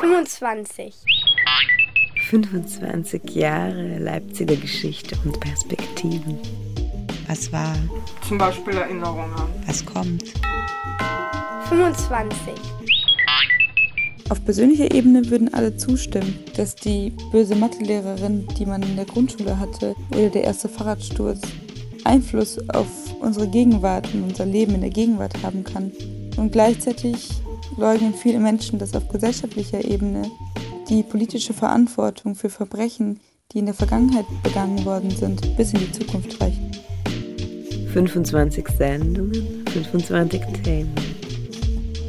25. 25 Jahre Leipziger Geschichte und Perspektiven. Was war? Zum Beispiel Erinnerungen. Was kommt? 25. Auf persönlicher Ebene würden alle zustimmen, dass die böse Mathelehrerin, die man in der Grundschule hatte, oder der erste Fahrradsturz Einfluss auf unsere Gegenwart und unser Leben in der Gegenwart haben kann. Und gleichzeitig leugnen viele Menschen, dass auf gesellschaftlicher Ebene die politische Verantwortung für Verbrechen, die in der Vergangenheit begangen worden sind, bis in die Zukunft reicht. 25 Sendungen, 25 Themen.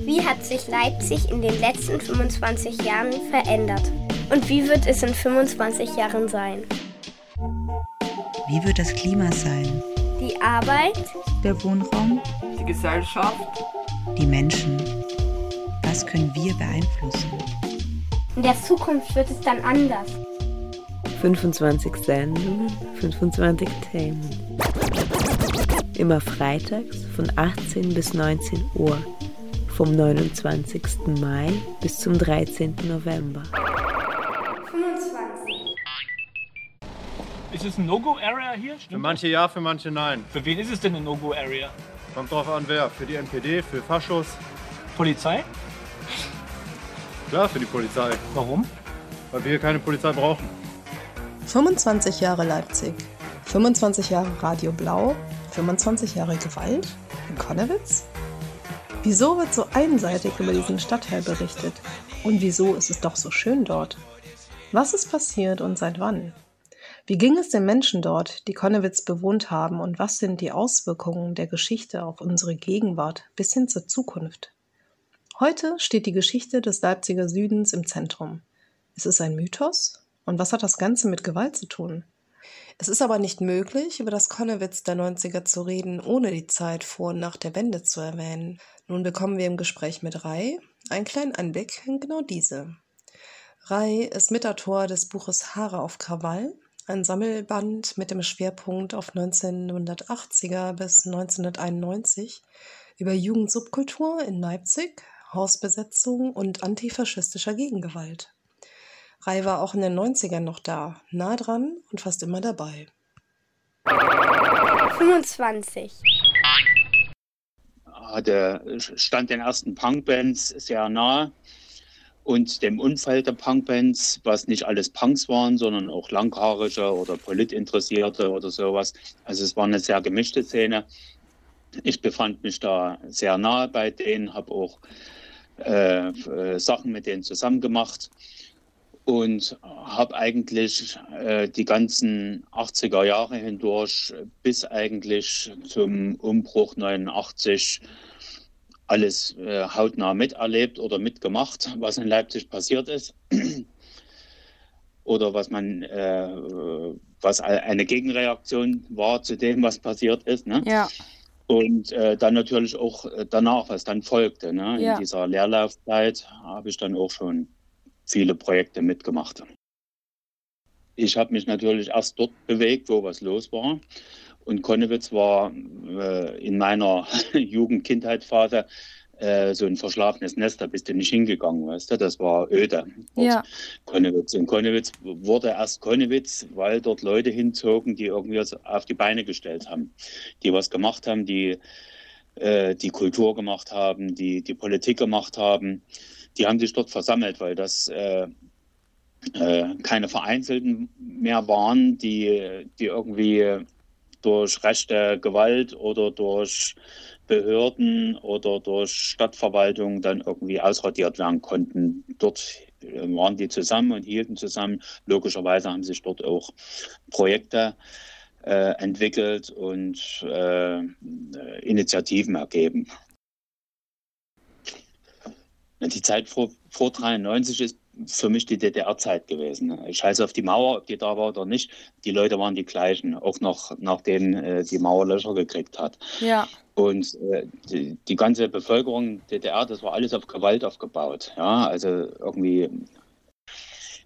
Wie hat sich Leipzig in den letzten 25 Jahren verändert? Und wie wird es in 25 Jahren sein? Wie wird das Klima sein? Die Arbeit, Der Wohnraum, Die Gesellschaft. Die Menschen? Wir beeinflussen? in der Zukunft wird es dann anders. 25 Sendungen, 25 Themen. Immer freitags von 18 bis 19 Uhr. Vom 29. Mai bis zum 13. November. 25. Ist es ein No-Go-Area hier? Für Stimmt manche ja, für manche nein. Für wen ist es denn eine No-Go-Area? Kommt drauf an, wer. Für die NPD, für Faschos. Polizei? Klar, für die Polizei. Warum? Weil wir hier keine Polizei brauchen. 25 Jahre Leipzig, 25 Jahre Radio Blau, 25 Jahre Gewalt in Konnewitz? Wieso wird so einseitig über diesen Stadtteil berichtet? Und wieso ist es doch so schön dort? Was ist passiert und seit wann? Wie ging es den Menschen dort, die Konnewitz bewohnt haben und was sind die Auswirkungen der Geschichte auf unsere Gegenwart bis hin zur Zukunft? Heute steht die Geschichte des Leipziger Südens im Zentrum. Ist es ein Mythos? Und was hat das Ganze mit Gewalt zu tun? Es ist aber nicht möglich, über das Konnewitz der 90er zu reden, ohne die Zeit vor und nach der Wende zu erwähnen. Nun bekommen wir im Gespräch mit Rai einen kleinen Einblick in genau diese. Rai ist Mitautor des Buches Haare auf Krawall, ein Sammelband mit dem Schwerpunkt auf 1980er bis 1991 über Jugendsubkultur in Leipzig, Hausbesetzung und antifaschistischer Gegengewalt. Rai war auch in den 90ern noch da, nah dran und fast immer dabei. 25. hatte, stand den ersten Punkbands sehr nah und dem Umfeld der Punkbands, was nicht alles Punks waren, sondern auch langhaarige oder Politinteressierte oder sowas. Also es war eine sehr gemischte Szene. Ich befand mich da sehr nah bei denen, habe auch äh, Sachen mit denen zusammen gemacht und habe eigentlich äh, die ganzen 80er Jahre hindurch bis eigentlich zum Umbruch 89 alles äh, hautnah miterlebt oder mitgemacht, was in Leipzig passiert ist. oder was man, äh, was eine Gegenreaktion war zu dem, was passiert ist. Ne? Ja. Und äh, dann natürlich auch danach, was dann folgte. Ne? Ja. In dieser Leerlaufzeit habe ich dann auch schon viele Projekte mitgemacht. Ich habe mich natürlich erst dort bewegt, wo was los war. Und Konnewitz war äh, in meiner Jugend-Kindheitsphase äh, so ein verschlafenes Nest, da bist du nicht hingegangen, weißt du, das war öde. Ja. Konnewitz. Und Konnewitz wurde erst Konnewitz, weil dort Leute hinzogen, die irgendwie was auf die Beine gestellt haben, die was gemacht haben, die äh, die Kultur gemacht haben, die die Politik gemacht haben. Die haben sich dort versammelt, weil das äh, äh, keine Vereinzelten mehr waren, die, die irgendwie durch rechte Gewalt oder durch Behörden oder durch Stadtverwaltung dann irgendwie ausradiert werden konnten. Dort äh, waren die zusammen und hielten zusammen. Logischerweise haben sich dort auch Projekte äh, entwickelt und äh, Initiativen ergeben. Die Zeit vor, vor 93 ist für mich die DDR-Zeit gewesen. Ich scheiße auf die Mauer, ob die da war oder nicht. Die Leute waren die gleichen, auch noch nachdem äh, die Mauer Löcher gekriegt hat. Ja. Und äh, die, die ganze Bevölkerung DDR, das war alles auf Gewalt aufgebaut. Ja, also irgendwie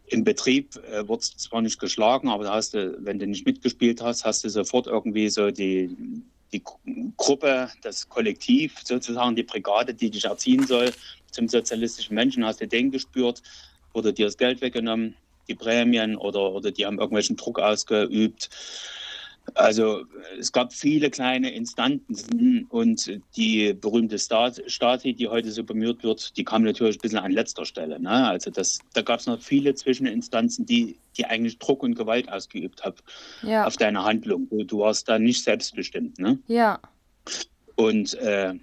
im Betrieb äh, wurde zwar nicht geschlagen, aber da hast du, wenn du nicht mitgespielt hast, hast du sofort irgendwie so die, die Gruppe, das Kollektiv, sozusagen die Brigade, die dich erziehen soll zum sozialistischen Menschen, hast du den gespürt, wurde dir das Geld weggenommen, die Prämien oder, oder die haben irgendwelchen Druck ausgeübt. Also es gab viele kleine Instanzen und die berühmte Stasi, die heute so bemüht wird, die kam natürlich ein bisschen an letzter Stelle. Ne? Also das, da gab es noch viele Zwischeninstanzen, die, die eigentlich Druck und Gewalt ausgeübt haben Ja. auf deine Handlung. Du, du warst da nicht selbstbestimmt. Ne? Ja. Und äh,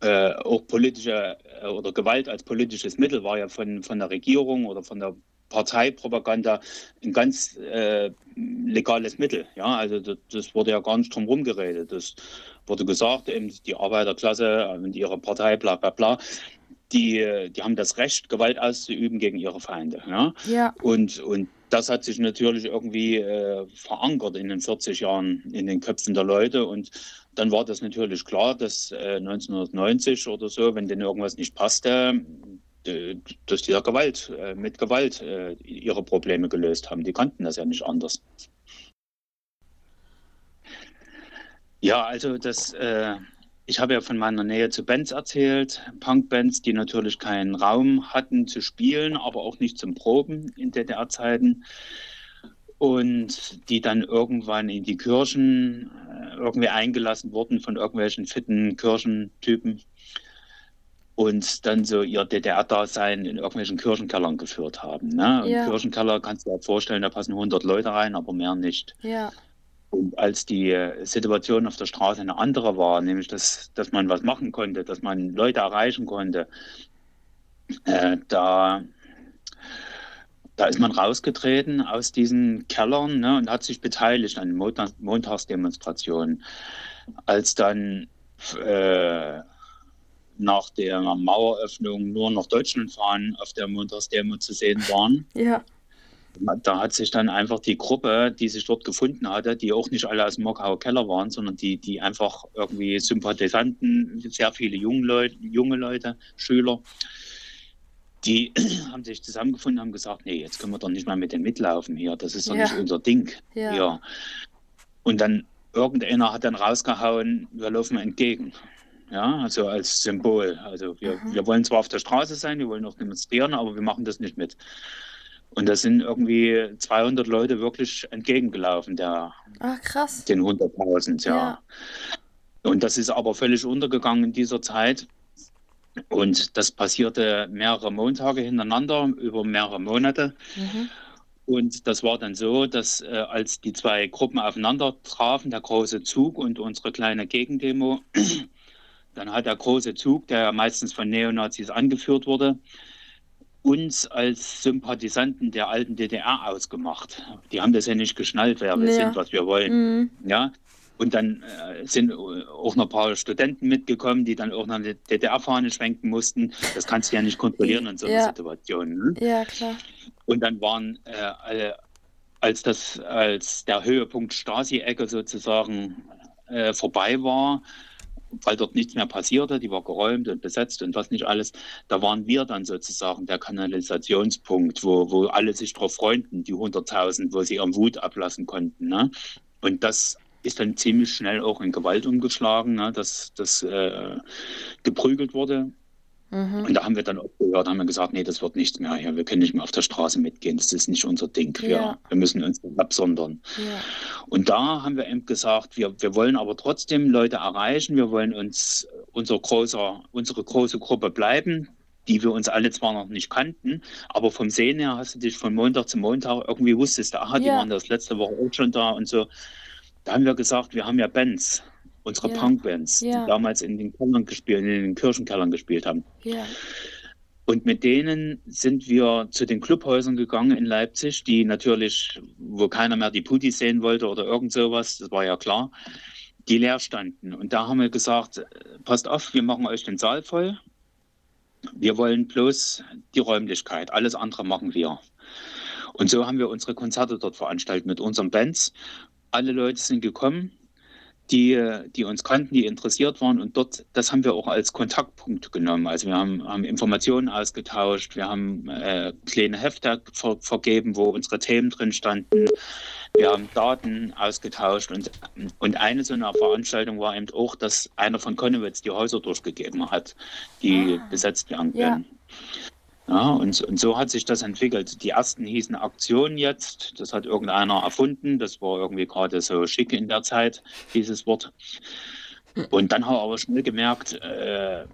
äh, auch politische äh, oder Gewalt als politisches Mittel war ja von, von der Regierung oder von der Parteipropaganda ein ganz äh, legales Mittel. Ja, also das, das wurde ja gar nicht drum herum geredet. Das wurde gesagt, eben die Arbeiterklasse und ihre Partei, bla bla bla, die, die haben das Recht, Gewalt auszuüben gegen ihre Feinde. Ja? Ja. Und, und das hat sich natürlich irgendwie äh, verankert in den 40 Jahren in den Köpfen der Leute. Und dann war das natürlich klar, dass äh, 1990 oder so, wenn denen irgendwas nicht passte, äh, dass die da Gewalt, äh, mit Gewalt äh, ihre Probleme gelöst haben. Die kannten das ja nicht anders. Ja, also das, äh, ich habe ja von meiner Nähe zu Bands erzählt, Punkbands, die natürlich keinen Raum hatten zu spielen, aber auch nicht zum Proben in DDR-Zeiten und die dann irgendwann in die Kirchen äh, irgendwie eingelassen wurden von irgendwelchen fitten Kirchentypen und dann so ihr DDR-Dasein in irgendwelchen Kirchenkellern geführt haben. Ne? Ja. Kirchenkeller kannst du dir vorstellen, da passen 100 Leute rein, aber mehr nicht. Ja. Und als die äh, Situation auf der Straße eine andere war, nämlich dass, dass man was machen konnte, dass man Leute erreichen konnte, äh, da, da ist man rausgetreten aus diesen Kellern ne, und hat sich beteiligt an den Montags Montagsdemonstrationen. Als dann äh, nach der Maueröffnung nur noch Deutschlandfahnen auf der Montagsdemo zu sehen waren, Ja. da hat sich dann einfach die Gruppe, die sich dort gefunden hatte, die auch nicht alle aus dem Mockauer Keller waren, sondern die, die einfach irgendwie Sympathisanten, sehr viele junge Leute, junge Leute, Schüler, die haben sich zusammengefunden und haben gesagt, nee, jetzt können wir doch nicht mal mit denen mitlaufen hier, das ist doch Ja. nicht unser Ding. Ja. hier. Und dann irgendeiner hat dann rausgehauen, wir laufen entgegen. Ja, also als Symbol. Also wir, Mhm. wir wollen zwar auf der Straße sein, wir wollen auch demonstrieren, aber wir machen das nicht mit. Und da sind irgendwie 200 Leute wirklich entgegengelaufen, der, Ah, krass. den 100.000, ja. Ja. Und das ist aber völlig untergegangen in dieser Zeit. Und das passierte mehrere Montage hintereinander, über mehrere Monate. Mhm. Und das war dann so, dass äh, als die zwei Gruppen aufeinander trafen, der große Zug und unsere kleine Gegendemo, dann hat der große Zug, der meistens von Neonazis angeführt wurde, uns als Sympathisanten der alten DDR ausgemacht. Die haben das ja nicht geschnallt, wer wir Ja. sind, was wir wollen. Mhm. Ja. Und dann äh, sind auch noch ein paar Studenten mitgekommen, die dann auch noch eine DDR-Fahne schwenken mussten. Das kannst du ja nicht kontrollieren in so einer Ja. Situation. Ne? Ja, klar. Und dann waren äh, alle, als das, als der Höhepunkt Stasi-Ecke sozusagen äh, vorbei war, weil dort nichts mehr passierte, die war geräumt und besetzt und was nicht alles, da waren wir dann sozusagen der Kanalisationspunkt, wo, wo alle sich drauf freunden, die 100.000, wo sie ihren Wut ablassen konnten. Ne? Und das ist dann ziemlich schnell auch in Gewalt umgeschlagen, ne? dass das äh, geprügelt wurde. Mhm. Und da haben wir dann auch gehört, haben wir gesagt, nee, das wird nichts mehr hier. Wir können nicht mehr auf der Straße mitgehen. Das ist nicht unser Ding. Wir, Ja. wir müssen uns absondern. Ja. Und da haben wir eben gesagt, wir, wir wollen aber trotzdem Leute erreichen. Wir wollen uns unser großer, unsere große Gruppe bleiben, die wir uns alle zwar noch nicht kannten, aber vom Sehen her hast du dich von Montag zu Montag irgendwie wusstest, aha, die Ja. waren das letzte Woche auch schon da und so. Da haben wir gesagt, wir haben ja Bands, unsere Ja. Punkbands, Ja. die damals in den Kellern gespielt, in den Kirchenkellern gespielt haben. Ja. Und mit denen sind wir zu den Clubhäusern gegangen in Leipzig, die natürlich, wo keiner mehr die Putis sehen wollte oder irgend sowas, das war ja klar, die leer standen. Und da haben wir gesagt, passt auf, wir machen euch den Saal voll. Wir wollen bloß die Räumlichkeit, alles andere machen wir. Und so haben wir unsere Konzerte dort veranstaltet mit unseren Bands. Alle Leute sind gekommen, die, die uns kannten, die interessiert waren. Und dort, das haben wir auch als Kontaktpunkt genommen. Also wir haben, haben Informationen ausgetauscht, wir haben äh, kleine Hefte ver vergeben, wo unsere Themen drin standen. Wir haben Daten ausgetauscht und, und eine so eine Veranstaltung war eben auch, dass einer von Konnewitz die Häuser durchgegeben hat, die ah, besetzt werden können. Ja. Ja und, und so hat sich das entwickelt. Die ersten hießen Aktion jetzt, das hat irgendeiner erfunden, das war irgendwie gerade so schick in der Zeit, dieses Wort. Und dann haben wir aber schnell gemerkt, äh,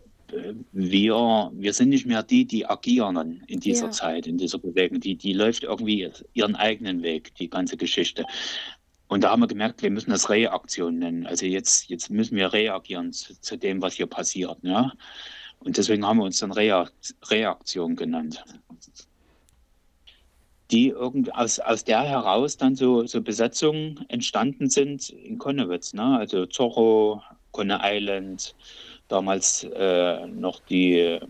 wir, wir sind nicht mehr die, die agieren in dieser ja. Zeit, in dieser Bewegung. Die, die läuft irgendwie ihren eigenen Weg, die ganze Geschichte. Und da haben wir gemerkt, wir müssen das Reaktion nennen. Also jetzt, jetzt müssen wir reagieren zu, zu dem, was hier passiert. Ja? Und deswegen haben wir uns dann Reaktion genannt. Die irgendwie aus, aus der heraus dann so, so Besetzungen entstanden sind in Konnewitz. Ne? Also Zorro, Conne Island, damals äh, noch die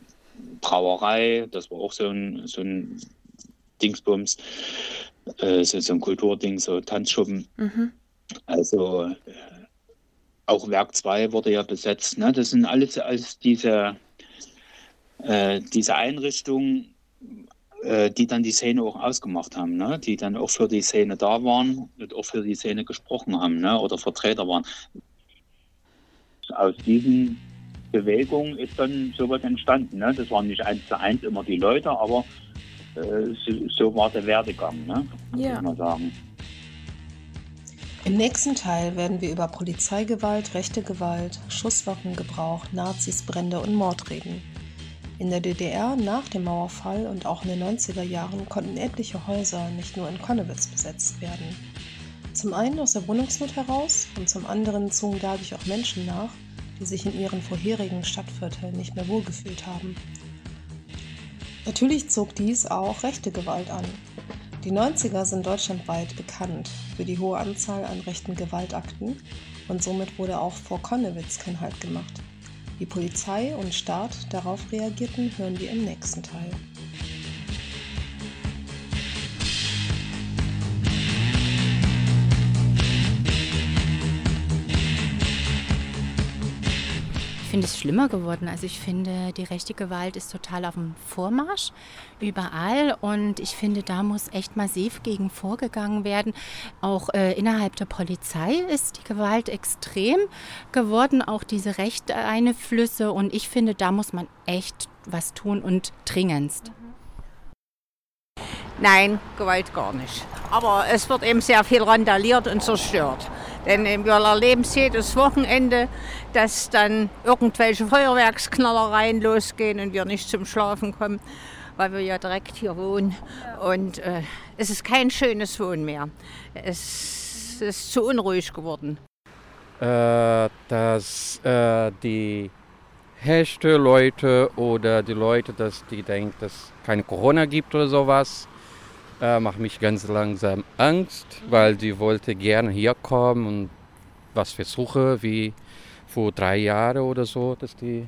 Brauerei, das war auch so ein, so ein Dingsbums, äh, so, so, ein Kulturding, so Tanzschuppen. Mhm. Also äh, auch Werk 2 wurde ja besetzt. Ne? Das sind alles, alles diese, äh, diese Einrichtungen, äh, die dann die Szene auch ausgemacht haben, ne? die dann auch für die Szene da waren und auch für die Szene gesprochen haben ne? oder Vertreter waren. Aus diesen Bewegung ist dann sowas entstanden. Ne? Das waren nicht eins zu eins immer die Leute, aber äh, so, so, war der Werdegang, ne? ja. muss man sagen. Im nächsten Teil werden wir über Polizeigewalt, rechte Gewalt, Schusswaffengebrauch, Nazis, Brände und Mord reden. In der DDR nach dem Mauerfall und auch in den 90er Jahren konnten etliche Häuser nicht nur in Konnewitz besetzt werden. Zum einen aus der Wohnungsnot heraus und zum anderen zogen dadurch auch Menschen nach, die sich in ihren vorherigen Stadtvierteln nicht mehr wohlgefühlt haben. Natürlich zog dies auch rechte Gewalt an. Die 90er sind deutschlandweit bekannt für die hohe Anzahl an rechten Gewaltakten und somit wurde auch vor Konnewitz kein Halt gemacht. Wie Polizei und Staat darauf reagierten, hören wir im nächsten Teil. Finde es schlimmer geworden. Also ich finde, die rechte Gewalt ist total auf dem Vormarsch überall und ich finde, da muss echt massiv gegen vorgegangen werden. Auch äh, innerhalb der Polizei ist die Gewalt extrem geworden, auch diese Rechteinflüsse und ich finde, da muss man echt was tun und dringendst. Nein, Gewalt gar nicht. Aber es wird eben sehr viel randaliert und zerstört. Denn wir erleben es jedes Wochenende, dass dann irgendwelche Feuerwerksknallereien losgehen und wir nicht zum Schlafen kommen, weil wir ja direkt hier wohnen. Und äh, es ist kein schönes Wohnen mehr. Es ist zu unruhig geworden. Äh, dass äh, die Hechte Leute oder die Leute, dass die denken, dass es keine Corona gibt oder sowas, äh, macht mich ganz langsam Angst, weil die wollte gerne hier kommen und was versuche, wie vor drei Jahren oder so, dass die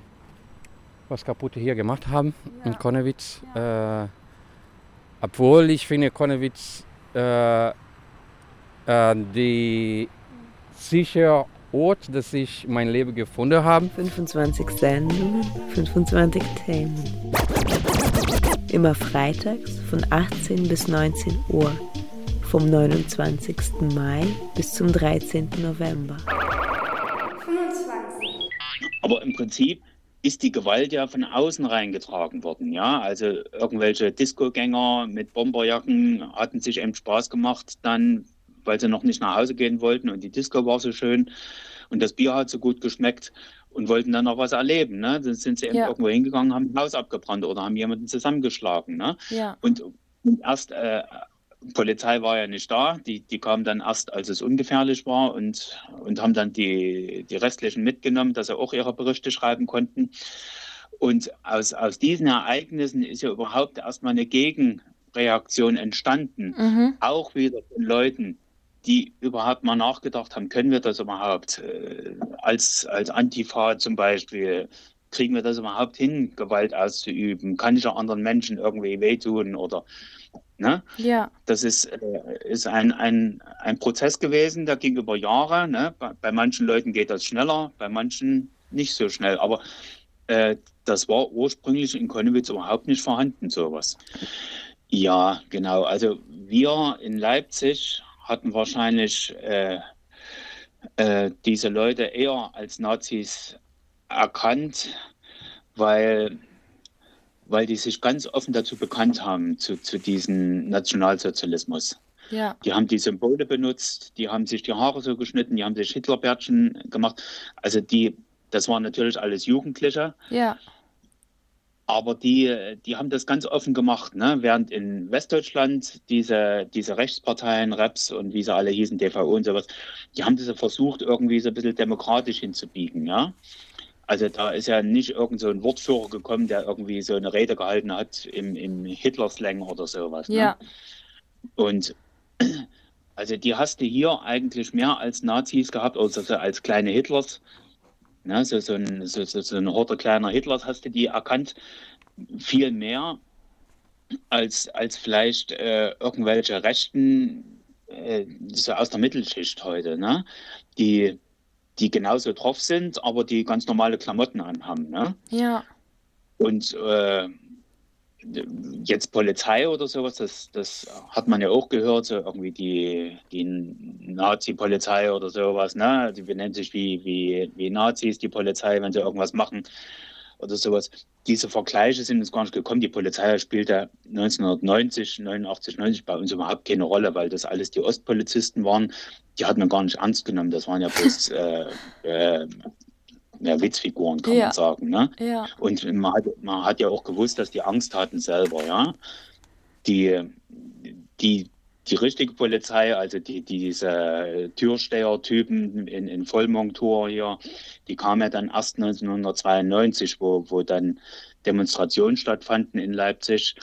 was kaputt hier gemacht haben ja. in Konnewitz. Ja. Äh, obwohl ich finde Konnewitz äh, äh, die sicher Ort, dass ich mein Leben gefunden habe. 25 Sendungen, 25 Themen. Immer freitags von 18 bis 19 Uhr. Vom 29. Mai bis zum 13. November. 25. Aber im Prinzip ist die Gewalt ja von außen reingetragen worden. Ja, also irgendwelche Discogänger mit Bomberjacken hatten sich eben Spaß gemacht, dann, weil sie noch nicht nach Hause gehen wollten und die Disco war so schön und das Bier hat so gut geschmeckt und wollten dann noch was erleben. Ne? Dann sind sie eben ja. irgendwo hingegangen, haben ein Haus abgebrannt oder haben jemanden zusammengeschlagen. Ne? Ja. Und, und erst, äh, Polizei war ja nicht da, die, die kamen dann erst, als es ungefährlich war und, und haben dann die, die restlichen mitgenommen, dass sie auch ihre Berichte schreiben konnten. Und aus, aus diesen Ereignissen ist ja überhaupt erstmal eine Gegenreaktion entstanden. Mhm. Auch wieder von Leuten, die überhaupt mal nachgedacht haben, können wir das überhaupt äh, als, als Antifa zum Beispiel, kriegen wir das überhaupt hin, Gewalt auszuüben? Kann ich auch anderen Menschen irgendwie wehtun oder ne? Ja. Das ist, äh, ist ein, ein, ein Prozess gewesen, der ging über Jahre. Ne? Bei, bei manchen Leuten geht das schneller, bei manchen nicht so schnell. Aber äh, das war ursprünglich in Konnewitz überhaupt nicht vorhanden, sowas. Ja, genau. Also wir in Leipzig hatten wahrscheinlich äh, äh, diese Leute eher als Nazis erkannt, weil, weil die sich ganz offen dazu bekannt haben, zu, zu diesem Nationalsozialismus. Ja. Die haben die Symbole benutzt, die haben sich die Haare so geschnitten, die haben sich Hitlerbärtchen gemacht. Also die, das waren natürlich alles Jugendliche, Ja. aber die, die haben das ganz offen gemacht, ne? während in Westdeutschland diese, diese Rechtsparteien, Reps und wie sie alle hießen, DVO und sowas, die haben das versucht, irgendwie so ein bisschen demokratisch hinzubiegen. Ja? Also da ist ja nicht irgend so ein Wortführer gekommen, der irgendwie so eine Rede gehalten hat im, im Hitler-Slang oder sowas. Ne? Ja. Und also die hast du hier eigentlich mehr als Nazis gehabt, also so als kleine Hitlers. Ne, so, so, ein, so, so, so ein Horde kleiner Hitlers hast du die erkannt, viel mehr als, als vielleicht äh, irgendwelche Rechten äh, so aus der Mittelschicht heute, ne? die, die genauso drauf sind, aber die ganz normale Klamotten anhaben. Ne? Ja. Und äh, jetzt Polizei oder sowas, das, das hat man ja auch gehört, so irgendwie die, die Nazi-Polizei oder sowas, ne? Die benennen sich wie, wie, wie Nazis, die Polizei, wenn sie irgendwas machen oder sowas. Diese Vergleiche sind uns gar nicht gekommen. Die Polizei spielte 1990, 89, 90 bei uns überhaupt keine Rolle, weil das alles die Ostpolizisten waren. Die hat man gar nicht ernst genommen. Das waren ja bloß äh, äh, ja, Witzfiguren, kann Ja. man sagen. Ne? Ja. Und man hat, man hat ja auch gewusst, dass die Angst hatten selber, ja. Die, die, die richtige Polizei, also die, die diese Türsteher-Typen in, in Vollmontur hier, die kamen ja dann erst 1992, wo, wo dann Demonstrationen stattfanden in Leipzig,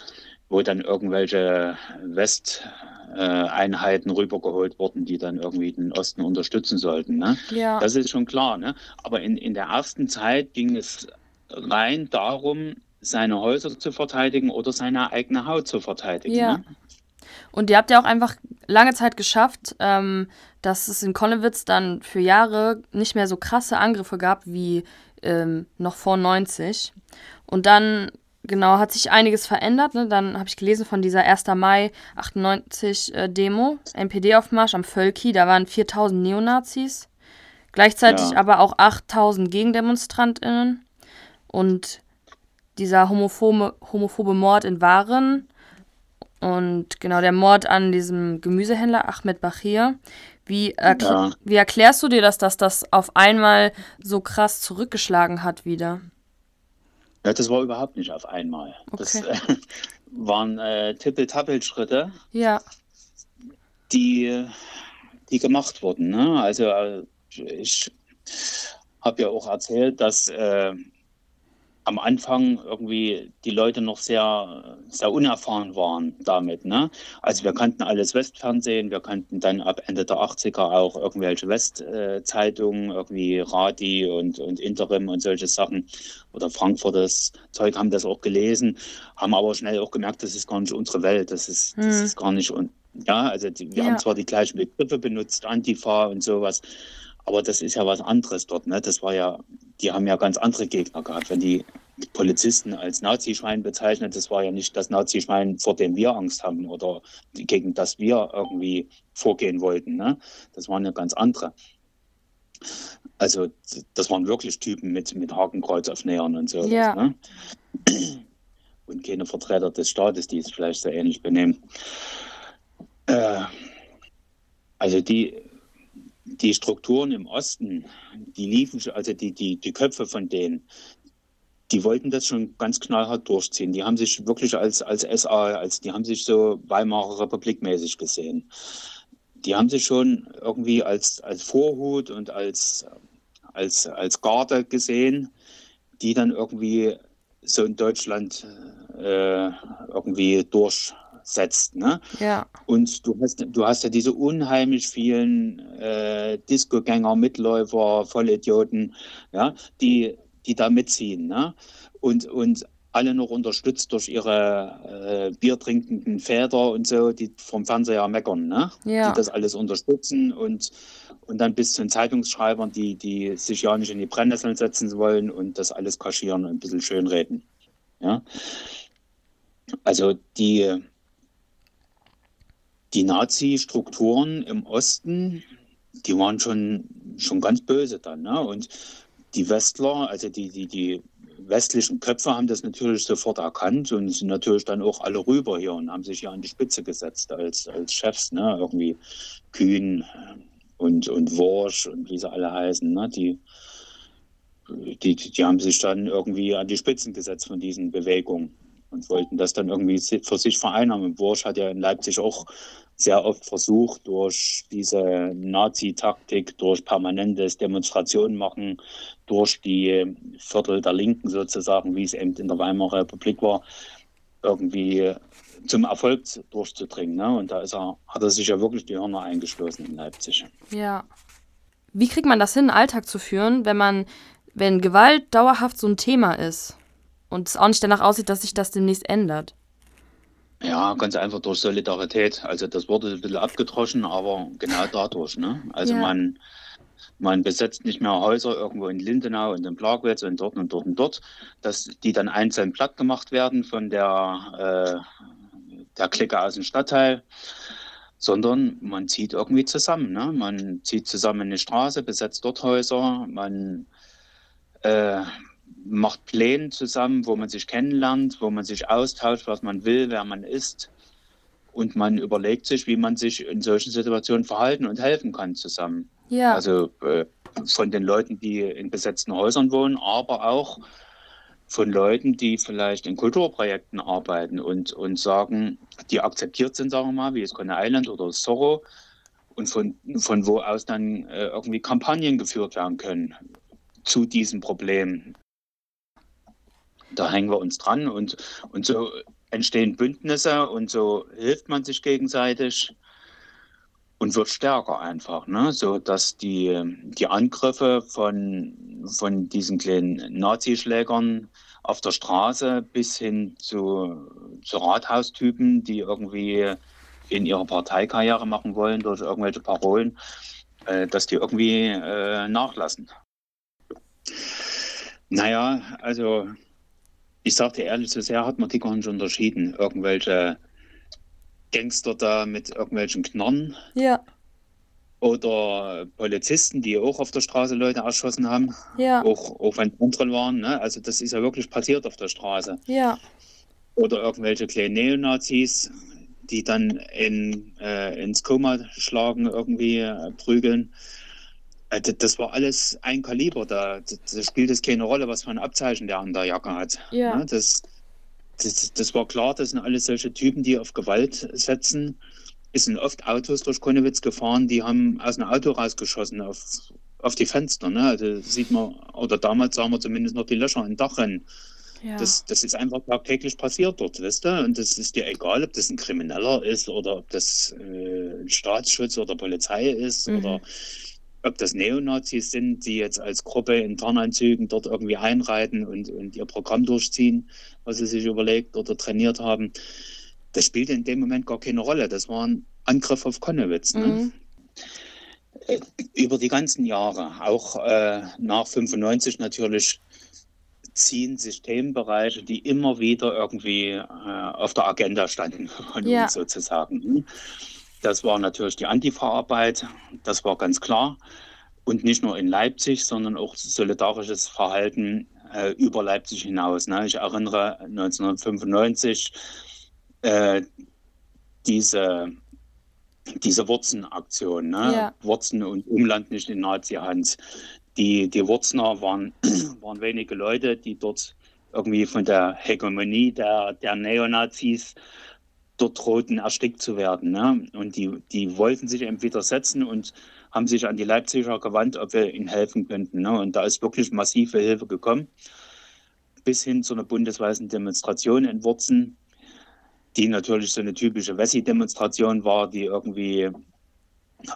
wo dann irgendwelche Westeinheiten rübergeholt wurden, die dann irgendwie den Osten unterstützen sollten. Ne? Ja. Das ist schon klar. Ne? Aber in, in der ersten Zeit ging es rein darum, seine Häuser zu verteidigen oder seine eigene Haut zu verteidigen. Ja. Ne? Und ihr habt ja auch einfach lange Zeit geschafft, ähm, dass es in Konnewitz dann für Jahre nicht mehr so krasse Angriffe gab wie ähm, noch vor 90. Und dann, genau, hat sich einiges verändert. Ne? Dann habe ich gelesen von dieser 1. Mai 98 äh, Demo, NPD-Aufmarsch am Völki. Da waren 4000 Neonazis. Gleichzeitig Ja. aber auch 8000 GegendemonstrantInnen. Und dieser homophobe, homophobe Mord in Waren und genau der Mord an diesem Gemüsehändler Ahmed Bachir. Wie, erkl Ja. wie erklärst du dir das, dass das auf einmal so krass zurückgeschlagen hat wieder? Ja, das war überhaupt nicht auf einmal. Das Okay. äh, waren äh, Tippel-Tappel-Schritte, Ja, die, die gemacht wurden. Ne? Also äh, ich habe ja auch erzählt, dass äh, am Anfang irgendwie die Leute noch sehr, sehr unerfahren waren damit. Ne? Also wir kannten alles Westfernsehen, wir kannten dann ab Ende der 80er auch irgendwelche Westzeitungen, irgendwie Radi und, und Interim und solche Sachen oder Frankfurters Zeug haben das auch gelesen, haben aber schnell auch gemerkt, das ist gar nicht unsere Welt, das ist, das Hm. ist gar nicht un ja, also die, wir Ja. haben zwar die gleichen Begriffe benutzt, Antifa und sowas, aber das ist ja was anderes dort. Ne? Das war ja, die haben ja ganz andere Gegner gehabt. Wenn die Polizisten als Nazischwein bezeichnet, das war ja nicht das Nazischwein, vor dem wir Angst haben oder gegen das wir irgendwie vorgehen wollten. Ne? Das waren ja ganz andere. Also das waren wirklich Typen mit, mit Hakenkreuz-Aufnähern und so. Ja. Ne? Und keine Vertreter des Staates, die es vielleicht so ähnlich benehmen. Äh, also die, die Strukturen im Osten, die liefen, also die, die, die Köpfe von denen, die wollten das schon ganz knallhart durchziehen. Die haben sich wirklich als, als SA, als, die haben sich so Weimarer Republik mäßig gesehen. Die haben sich schon irgendwie als, als Vorhut und als, als, als Garde gesehen, die dann irgendwie so in Deutschland äh, irgendwie durchsetzt. Ne? ja, Und du hast, du hast ja diese unheimlich vielen äh, Discogänger, Mitläufer, Vollidioten, ja, die, die da mitziehen. Ne? Und, und alle noch unterstützt durch ihre äh, biertrinkenden Väter und so, die vom Fernseher meckern, ne? Ja. die das alles unterstützen und, und dann bis zu den Zeitungsschreibern, die, die sich ja nicht in die Brennnesseln setzen wollen und das alles kaschieren und ein bisschen schönreden. Ja? Also die, die Nazi-Strukturen im Osten, die waren schon, schon ganz böse dann. Ne? Und die Westler, also die, die, die westlichen Köpfe haben das natürlich sofort erkannt und sind natürlich dann auch alle rüber hier und haben sich hier an die Spitze gesetzt als, als Chefs, ne? irgendwie Kühn und, und Worsch und wie sie alle heißen. Ne? Die, die, die haben sich dann irgendwie an die Spitzen gesetzt von diesen Bewegungen und wollten das dann irgendwie für sich vereinnahmen. Worsch hat ja in Leipzig auch sehr oft versucht, durch diese Nazi-Taktik, durch permanentes Demonstrationen machen, durch die Viertel der Linken sozusagen, wie es eben in der Weimarer Republik war, irgendwie zum Erfolg durchzudringen. Ne? Und da ist er, hat er sich ja wirklich die Hörner eingeschlossen in Leipzig. Ja. Wie kriegt man das hin, Alltag zu führen, wenn man, wenn Gewalt dauerhaft so ein Thema ist und es auch nicht danach aussieht, dass sich das demnächst ändert? Ja, ganz einfach durch Solidarität. Also das wurde ein bisschen abgedroschen, aber genau dadurch. Ne? Also Ja. man, man besetzt nicht mehr Häuser irgendwo in Lindenau und in Plagwitz und dort und dort und dort, dass die dann einzeln platt gemacht werden von der, äh, der Clique aus dem Stadtteil, sondern man zieht irgendwie zusammen. Ne? Man zieht zusammen eine Straße, besetzt dort Häuser, man äh, macht Pläne zusammen, wo man sich kennenlernt, wo man sich austauscht, was man will, wer man ist. Und man überlegt sich, wie man sich in solchen Situationen verhalten und helfen kann zusammen. Ja. Also äh, von den Leuten, die in besetzten Häusern wohnen, aber auch von Leuten, die vielleicht in Kulturprojekten arbeiten und, und sagen, die akzeptiert sind, sagen wir mal, wie es Coney Island oder Zorro, und von, von wo aus dann äh, irgendwie Kampagnen geführt werden können zu diesem Problem. Da hängen wir uns dran und, und so entstehen Bündnisse und so hilft man sich gegenseitig und wird stärker einfach, ne? so dass die, die Angriffe von, von diesen kleinen Nazischlägern auf der Straße bis hin zu, zu Rathaustypen, die irgendwie in ihrer Parteikarriere machen wollen durch irgendwelche Parolen, äh, dass die irgendwie äh, nachlassen. Naja, also ich sagte ehrlich, so sehr hat man die gar nicht unterschieden. Irgendwelche Gangster da mit irgendwelchen Knarren Ja. oder Polizisten, die auch auf der Straße Leute erschossen haben, Ja. auch, auch wenn Kontrollen waren. Ne? Also das ist ja wirklich passiert auf der Straße. Ja. Oder irgendwelche kleinen Neonazis, die dann in, äh, ins Koma schlagen, irgendwie äh, prügeln. Äh, das- war alles ein Kaliber. Da, da spielt es keine Rolle, was für ein Abzeichen der an der Jacke hat. Ja. Ne? Das, das, das war klar, das sind alles solche Typen, die auf Gewalt setzen. Es sind oft Autos durch Konnewitz gefahren, die haben aus einem Auto rausgeschossen auf, auf die Fenster. Ne? Also sieht man, oder damals sahen wir zumindest noch die Löcher im Dachrennen. Ja. Das, das ist einfach tagtäglich passiert dort, weißt du? Und das ist dir egal, ob das ein Krimineller ist oder ob das äh, ein Staatsschutz oder Polizei ist Mhm. oder ob das Neonazis sind, die jetzt als Gruppe in Tarnanzügen dort irgendwie einreiten und, und ihr Programm durchziehen, was sie sich überlegt oder trainiert haben. Das spielte in dem Moment gar keine Rolle. Das war ein Angriff auf Konnewitz. Ne? Mhm. Über die ganzen Jahre, auch äh, nach 95 natürlich, ziehen sich Themenbereiche, die immer wieder irgendwie äh, auf der Agenda standen von Ja. uns sozusagen. Das war natürlich die Antifa-Arbeit, das war ganz klar. Und nicht nur in Leipzig, sondern auch solidarisches Verhalten äh, über Leipzig hinaus. Ne? Ich erinnere 1995 äh, diese, diese Wurzenaktion, ne? Ja. Wurzen und Umland nicht in Nazi-Hand. Die, die Wurzner waren, waren wenige Leute, die dort irgendwie von der Hegemonie der, der Neonazis dort drohten, erstickt zu werden. Ne? Und die, die wollten sich eben widersetzen und haben sich an die Leipziger gewandt, ob wir ihnen helfen könnten. Ne? Und da ist wirklich massive Hilfe gekommen, bis hin zu einer bundesweiten Demonstration in Wurzen, die natürlich so eine typische Wessi-Demonstration war, die irgendwie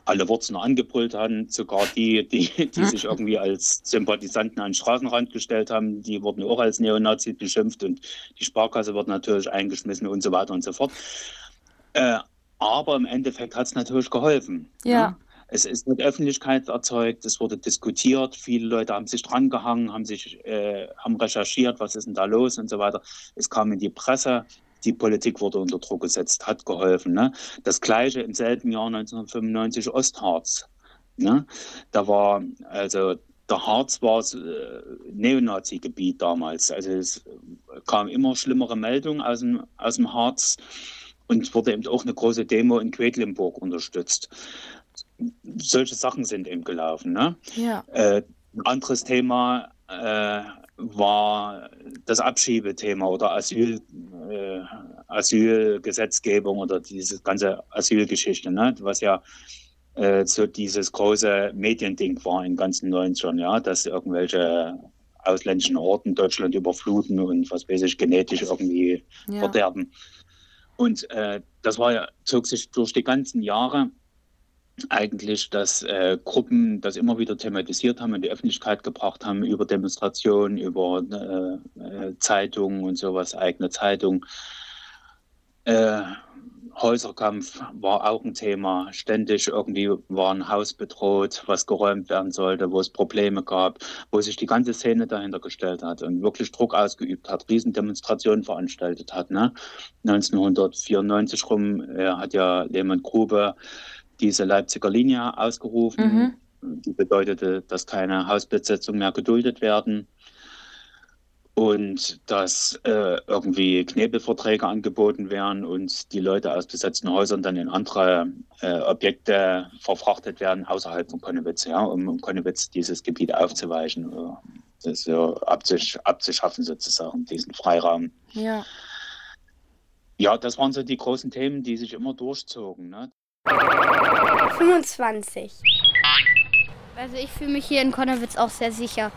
alle Wurzeln angebrüllt haben, sogar die, die, die sich irgendwie als Sympathisanten an den Straßenrand gestellt haben, die wurden auch als Neonazis beschimpft und die Sparkasse wird natürlich eingeschmissen und so weiter und so fort. Äh, aber im Endeffekt hat es natürlich geholfen. Ja. Ne? Es ist mit Öffentlichkeit erzeugt, es wurde diskutiert, viele Leute haben sich drangehangen, haben sich, äh, haben recherchiert, was ist denn da los und so weiter. Es kam in die Presse, die Politik wurde unter Druck gesetzt, hat geholfen. Ne? Das gleiche im selben Jahr 1995 Ostharz. Ne? Da war also der Harz war äh, Neonazi-Gebiet damals. Also es kam immer schlimmere Meldungen aus dem, aus dem Harz und wurde eben auch eine große Demo in Quedlinburg unterstützt. Solche Sachen sind eben gelaufen. Ne? Ja. Äh, ein anderes Thema äh, war das Abschiebethema oder Asyl, äh, Asylgesetzgebung oder diese ganze Asylgeschichte, ne? was ja äh, so dieses große Mediending war in ganzen 90ern, ja, dass irgendwelche ausländischen Orten Deutschland überfluten und was weiß ich, genetisch irgendwie ja. verderben. Und äh, das war ja, zog sich durch die ganzen Jahre eigentlich, dass äh, Gruppen das immer wieder thematisiert haben, in die Öffentlichkeit gebracht haben, über Demonstrationen, über äh, äh Zeitungen und sowas, eigene Zeitungen. Äh, Häuserkampf war auch ein Thema. Ständig irgendwie war ein Haus bedroht, was geräumt werden sollte, wo es Probleme gab, wo sich die ganze Szene dahinter gestellt hat und wirklich Druck ausgeübt hat, Riesendemonstrationen veranstaltet hat. Ne? 1994 rum äh, hat ja Lehmann Grube diese Leipziger Linie ausgerufen. Mhm. Die bedeutete, dass keine Hausbesetzungen mehr geduldet werden und dass äh, irgendwie Knebelverträge angeboten werden und die Leute aus besetzten Häusern dann in andere äh, Objekte verfrachtet werden außerhalb von Konnewitz, ja, um, um Konnewitz dieses Gebiet aufzuweichen, das so abzusch abzuschaffen sozusagen, diesen Freiraum. Ja. Ja, das waren so die großen Themen, die sich immer durchzogen. Ne? 25. Also ich fühle mich hier in Konnewitz auch sehr sicher.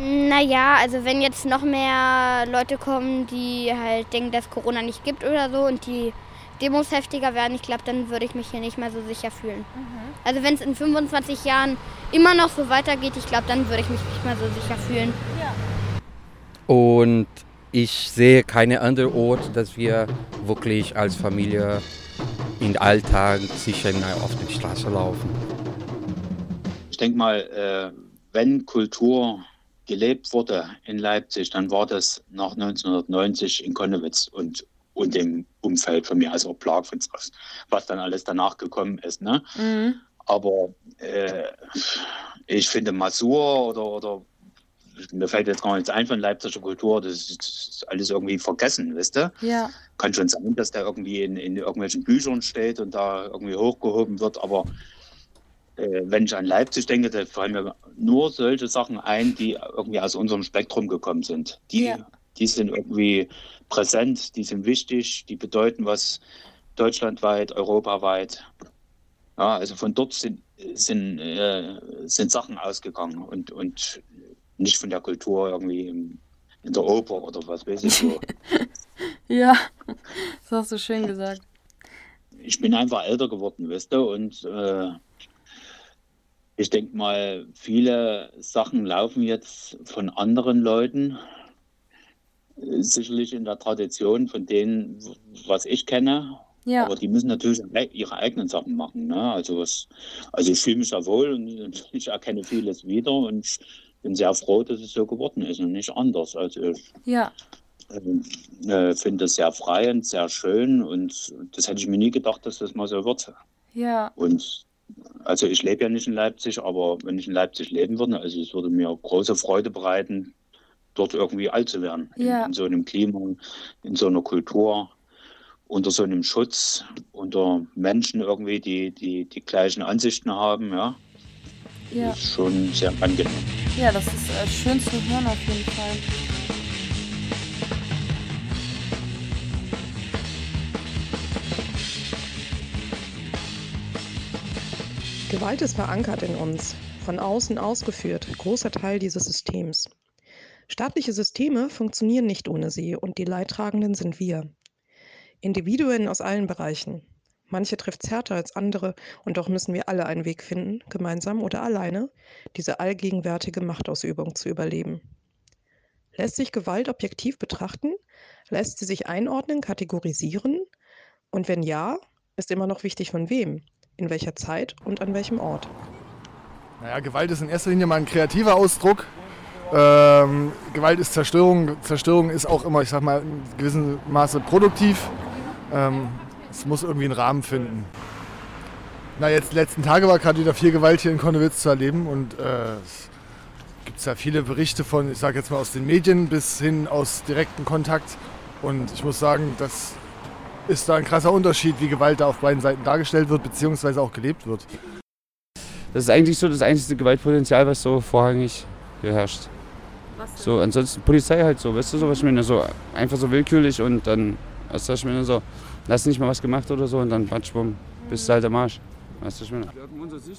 Naja, also wenn jetzt noch mehr Leute kommen, die halt denken, dass Corona nicht gibt oder so und die Demos heftiger werden, ich glaube, dann würde ich mich hier nicht mehr so sicher fühlen. Mhm. Also wenn es in 25 Jahren immer noch so weitergeht, ich glaube, dann würde ich mich nicht mehr so sicher fühlen. Ja. Und ich sehe keinen anderen Ort, dass wir wirklich als Familie in Alltag sicher auf der Straße laufen. Ich denke mal, äh, wenn Kultur gelebt wurde in Leipzig, dann war das nach 1990 in Konnewitz und, und dem Umfeld von mir, also Plagwitz, was, was dann alles danach gekommen ist. Ne? Mhm. Aber äh, ich finde Masur oder, oder mir fällt jetzt gar nichts ein von Leipziger Kultur, das ist, alles irgendwie vergessen, wisst ihr? Ja. Kann schon sein, dass der irgendwie in, in irgendwelchen Büchern steht und da irgendwie hochgehoben wird, aber äh, wenn ich an Leipzig denke, da fallen mir nur solche Sachen ein, die irgendwie aus unserem Spektrum gekommen sind. Die, ja. die sind irgendwie präsent, die sind wichtig, die bedeuten was deutschlandweit, europaweit. Ja, also von dort sind, sind, äh, sind Sachen ausgegangen und, und nicht von der Kultur irgendwie im, in der Oper oder was weiß ich so. ja, das hast du schön gesagt. Ich bin einfach älter geworden, weißt du, und äh, ich denke mal, viele Sachen laufen jetzt von anderen Leuten, sicherlich in der Tradition von denen, was ich kenne. Ja. Aber die müssen natürlich ihre eigenen Sachen machen. Ne? Also, was, also ich fühle mich da wohl und ich erkenne vieles wieder und bin sehr froh, dass es so geworden ist und nicht anders. Also ich ja. äh, finde es sehr frei und sehr schön und das hätte ich mir nie gedacht, dass das mal so wird. Ja. Und also ich lebe ja nicht in Leipzig, aber wenn ich in Leipzig leben würde, also es würde mir große Freude bereiten, dort irgendwie alt zu werden. Ja. In, in, so einem Klima, in so einer Kultur, unter so einem Schutz, unter Menschen irgendwie, die die, die gleichen Ansichten haben, ja. ja. Das ist schon sehr angenehm. Ja, das ist äh, schön zu hören auf jeden Fall. Gewalt ist verankert in uns, von außen ausgeführt, großer Teil dieses Systems. Staatliche Systeme funktionieren nicht ohne sie und die Leidtragenden sind wir. Individuen aus allen Bereichen. Manche trifft es härter als andere und doch müssen wir alle einen Weg finden, gemeinsam oder alleine, diese allgegenwärtige Machtausübung zu überleben. Lässt sich Gewalt objektiv betrachten? Lässt sie sich einordnen, kategorisieren? Und wenn ja, ist immer noch wichtig von wem? in welcher Zeit und an welchem Ort. Naja, Gewalt ist in erster Linie mal ein kreativer Ausdruck Ähm, Gewalt ist Zerstörung. Zerstörung ist auch immer, ich sag mal, in gewissem Maße produktiv. Ähm, es muss irgendwie einen Rahmen finden. Na, jetzt die letzten Tage war gerade wieder viel Gewalt hier in Konnewitz zu erleben und äh, es gibt ja viele Berichte von, ich sage jetzt mal aus den Medien bis hin aus direktem Kontakt. Und ich muss sagen, das ist da ein krasser Unterschied, wie Gewalt da auf beiden Seiten dargestellt wird, beziehungsweise auch gelebt wird. Das ist eigentlich so das einzige Gewaltpotenzial, was so vorrangig hier herrscht. So, ansonsten Polizei halt so, weißt du, so was ich meine, so einfach so willkürlich und dann, weißt du, ich meine, so, hast nicht mal was gemacht oder so und dann batschbumm, bist du halt am Arsch. Weißt du, ich meine.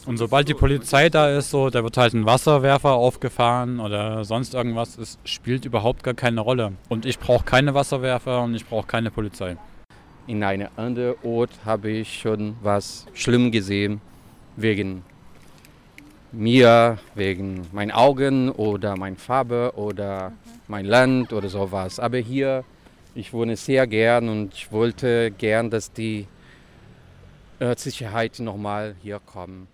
Und sobald die Polizei da ist, so, da wird halt ein Wasserwerfer aufgefahren oder sonst irgendwas, es spielt überhaupt gar keine Rolle. Und ich brauche keine Wasserwerfer und ich brauche keine Polizei. In einem anderen Ort habe ich schon was schlimm gesehen, wegen mir, wegen meinen Augen oder meiner Farbe oder mein Land oder sowas. Aber hier, ich wohne sehr gern und ich wollte gern, dass die äh, Sicherheit nochmal hier kommen.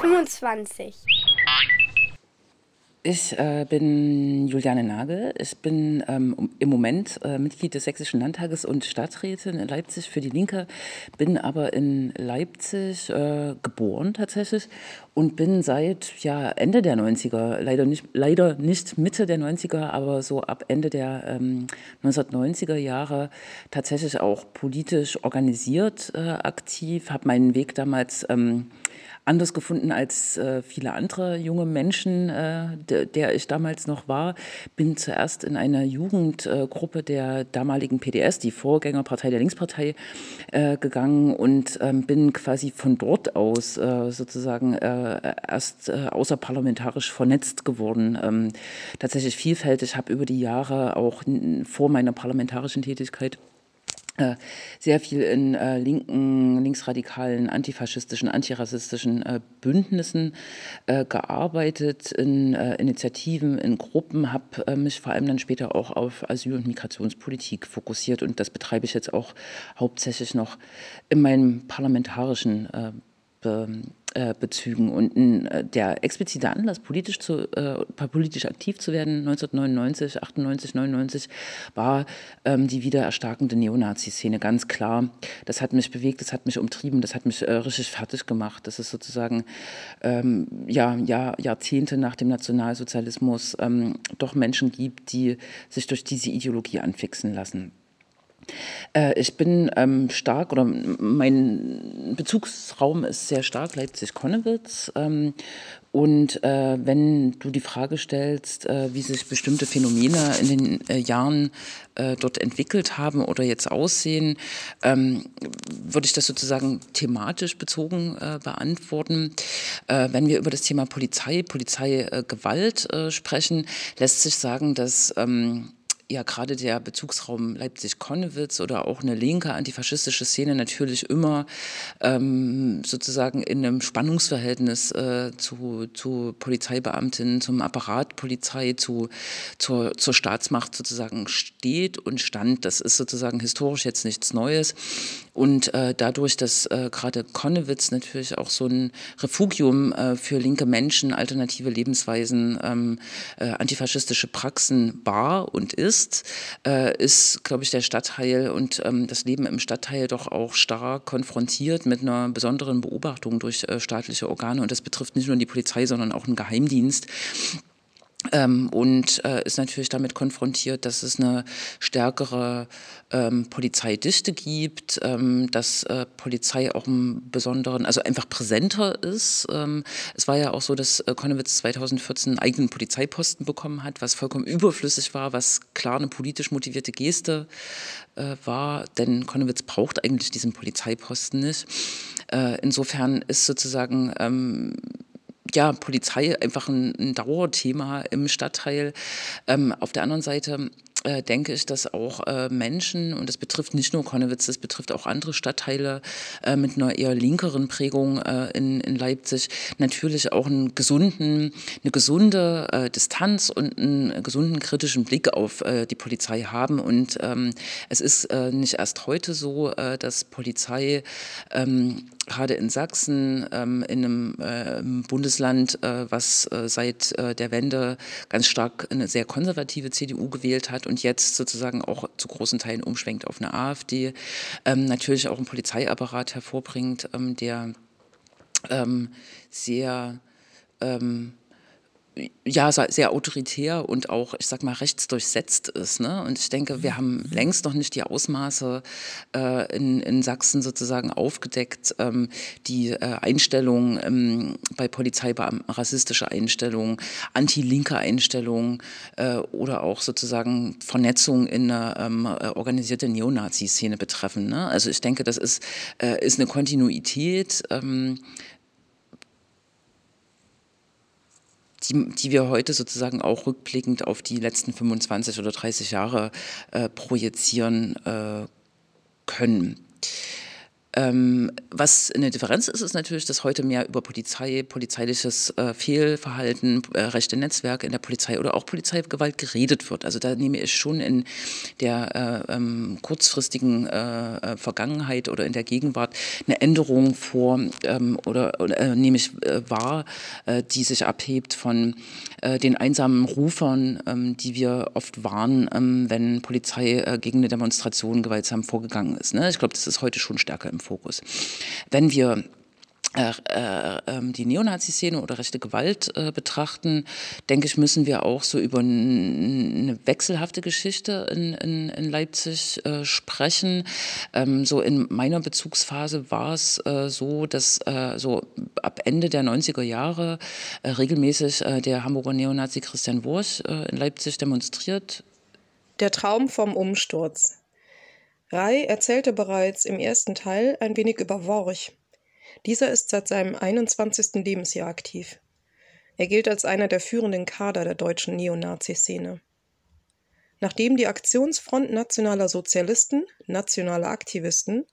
25. Ich äh, bin Juliane Nagel. Ich bin ähm, im Moment äh, Mitglied des Sächsischen Landtages und Stadträtin in Leipzig für die Linke, bin aber in Leipzig äh, geboren tatsächlich und bin seit ja, Ende der 90er, leider nicht, leider nicht Mitte der 90er, aber so ab Ende der ähm, 1990er Jahre tatsächlich auch politisch organisiert äh, aktiv, habe meinen Weg damals ähm, anders gefunden als äh, viele andere junge Menschen, äh, de, der ich damals noch war. Bin zuerst in einer Jugendgruppe der damaligen PDS, die Vorgängerpartei der Linkspartei, äh, gegangen und ähm, bin quasi von dort aus äh, sozusagen äh, erst außerparlamentarisch vernetzt geworden. Ähm, tatsächlich vielfältig, habe über die Jahre auch vor meiner parlamentarischen Tätigkeit sehr viel in äh, linken, linksradikalen, antifaschistischen, antirassistischen äh, Bündnissen äh, gearbeitet, in äh, Initiativen, in Gruppen, habe äh, mich vor allem dann später auch auf Asyl- und Migrationspolitik fokussiert. Und das betreibe ich jetzt auch hauptsächlich noch in meinem parlamentarischen Be äh, Bezügen. Und äh, der explizite Anlass, politisch, zu, äh, politisch aktiv zu werden, 1999, 98, 99, war ähm, die wieder erstarkende Neonazi-Szene, ganz klar. Das hat mich bewegt, das hat mich umtrieben, das hat mich äh, richtig fertig gemacht. Das ist sozusagen ähm, ja, ja, Jahrzehnte nach dem Nationalsozialismus ähm, doch Menschen gibt, die sich durch diese Ideologie anfixen lassen. Äh, ich bin ähm, stark oder mein Bezugsraum ist sehr stark Leipzig-Konnewitz. Ähm, und äh, wenn du die Frage stellst, äh, wie sich bestimmte Phänomene in den äh, Jahren äh, dort entwickelt haben oder jetzt aussehen, ähm, würde ich das sozusagen thematisch bezogen äh, beantworten. Wenn wir über das Thema Polizei, Polizeigewalt sprechen, lässt sich sagen, dass ähm, ja gerade der Bezugsraum Leipzig-Konnewitz oder auch eine linke antifaschistische Szene natürlich immer ähm, sozusagen in einem Spannungsverhältnis äh, zu, zu Polizeibeamtinnen, zum Apparat Polizei, zu, zur, zur Staatsmacht sozusagen steht und stand. Das ist sozusagen historisch jetzt nichts Neues. Und äh, dadurch, dass äh, gerade Konnewitz natürlich auch so ein Refugium äh, für linke Menschen, alternative Lebensweisen, ähm, äh, antifaschistische Praxen war und ist, äh, ist, glaube ich, der Stadtteil und ähm, das Leben im Stadtteil doch auch stark konfrontiert mit einer besonderen Beobachtung durch äh, staatliche Organe. Und das betrifft nicht nur die Polizei, sondern auch einen Geheimdienst. Ähm, und äh, ist natürlich damit konfrontiert, dass es eine stärkere ähm, Polizeidichte gibt, ähm, dass äh, Polizei auch einen besonderen, also einfach präsenter ist. Ähm, es war ja auch so, dass äh, Konnewitz 2014 einen eigenen Polizeiposten bekommen hat, was vollkommen überflüssig war, was klar eine politisch motivierte Geste äh, war, denn Konnewitz braucht eigentlich diesen Polizeiposten nicht. Äh, insofern ist sozusagen ähm, ja, Polizei einfach ein, ein Dauerthema im Stadtteil. Ähm, auf der anderen Seite äh, denke ich, dass auch äh, Menschen, und das betrifft nicht nur Konnewitz, das betrifft auch andere Stadtteile äh, mit einer eher linkeren Prägung äh, in, in Leipzig, natürlich auch einen gesunden, eine gesunde äh, Distanz und einen gesunden kritischen Blick auf die Polizei haben. Und ähm, es ist nicht erst heute so, dass Polizei ähm, gerade in Sachsen, ähm, in einem äh, Bundesland, äh, was äh, seit der Wende ganz stark eine sehr konservative CDU gewählt hat und jetzt sozusagen auch zu großen Teilen umschwenkt auf eine AfD, ähm, natürlich auch einen Polizeiapparat hervorbringt, ähm, der ähm, sehr ähm, ja, sehr autoritär und auch, ich sag mal, rechtsdurchsetzt ist. Ne? Und ich denke, wir haben längst noch nicht die Ausmaße äh, in, in Sachsen sozusagen aufgedeckt, ähm, die äh, Einstellung ähm, bei Polizeibeamten, rassistische Einstellungen, anti-linke Einstellungen äh, oder auch sozusagen Vernetzung in eine ähm, äh, organisierte Neonazi-Szene betreffen. Ne? Also ich denke, das ist, äh, ist eine Kontinuität, ähm, die, die wir heute sozusagen auch rückblickend auf die letzten 25 oder 30 Jahre äh, projizieren äh, können. Ähm, was eine Differenz ist, ist natürlich, dass heute mehr über Polizei, polizeiliches äh, Fehlverhalten, äh, rechte Netzwerke in der Polizei oder auch Polizeigewalt geredet wird. Also da nehme ich schon in der äh, ähm, kurzfristigen äh, äh, Vergangenheit oder in der Gegenwart eine Änderung vor ähm, oder, oder äh, nehme ich wahr, die sich abhebt von den einsamen Rufern, ähm, die wir oft waren, ähm, wenn Polizei gegen eine Demonstration gewaltsam vorgegangen ist. Ne? Ich glaube, das ist heute schon stärker im Fokus. Wenn wir äh, äh, ähm, die Neonazi-Szene oder rechte Gewalt äh, betrachten, denke ich, müssen wir auch so über eine wechselhafte Geschichte in, in, in Leipzig sprechen. Ähm, so in meiner Bezugsphase war es so, dass so ab Ende der 90er Jahre regelmäßig der Hamburger Neonazi Christian Wurch in Leipzig demonstriert. Der Traum vom Umsturz. Rai erzählte bereits im ersten Teil ein wenig über Worch. Dieser ist seit seinem 21. Lebensjahr aktiv. Er gilt als einer der führenden Kader der deutschen Neonazi-Szene. Nachdem die Aktionsfront Nationaler Sozialisten, Nationale Aktivisten,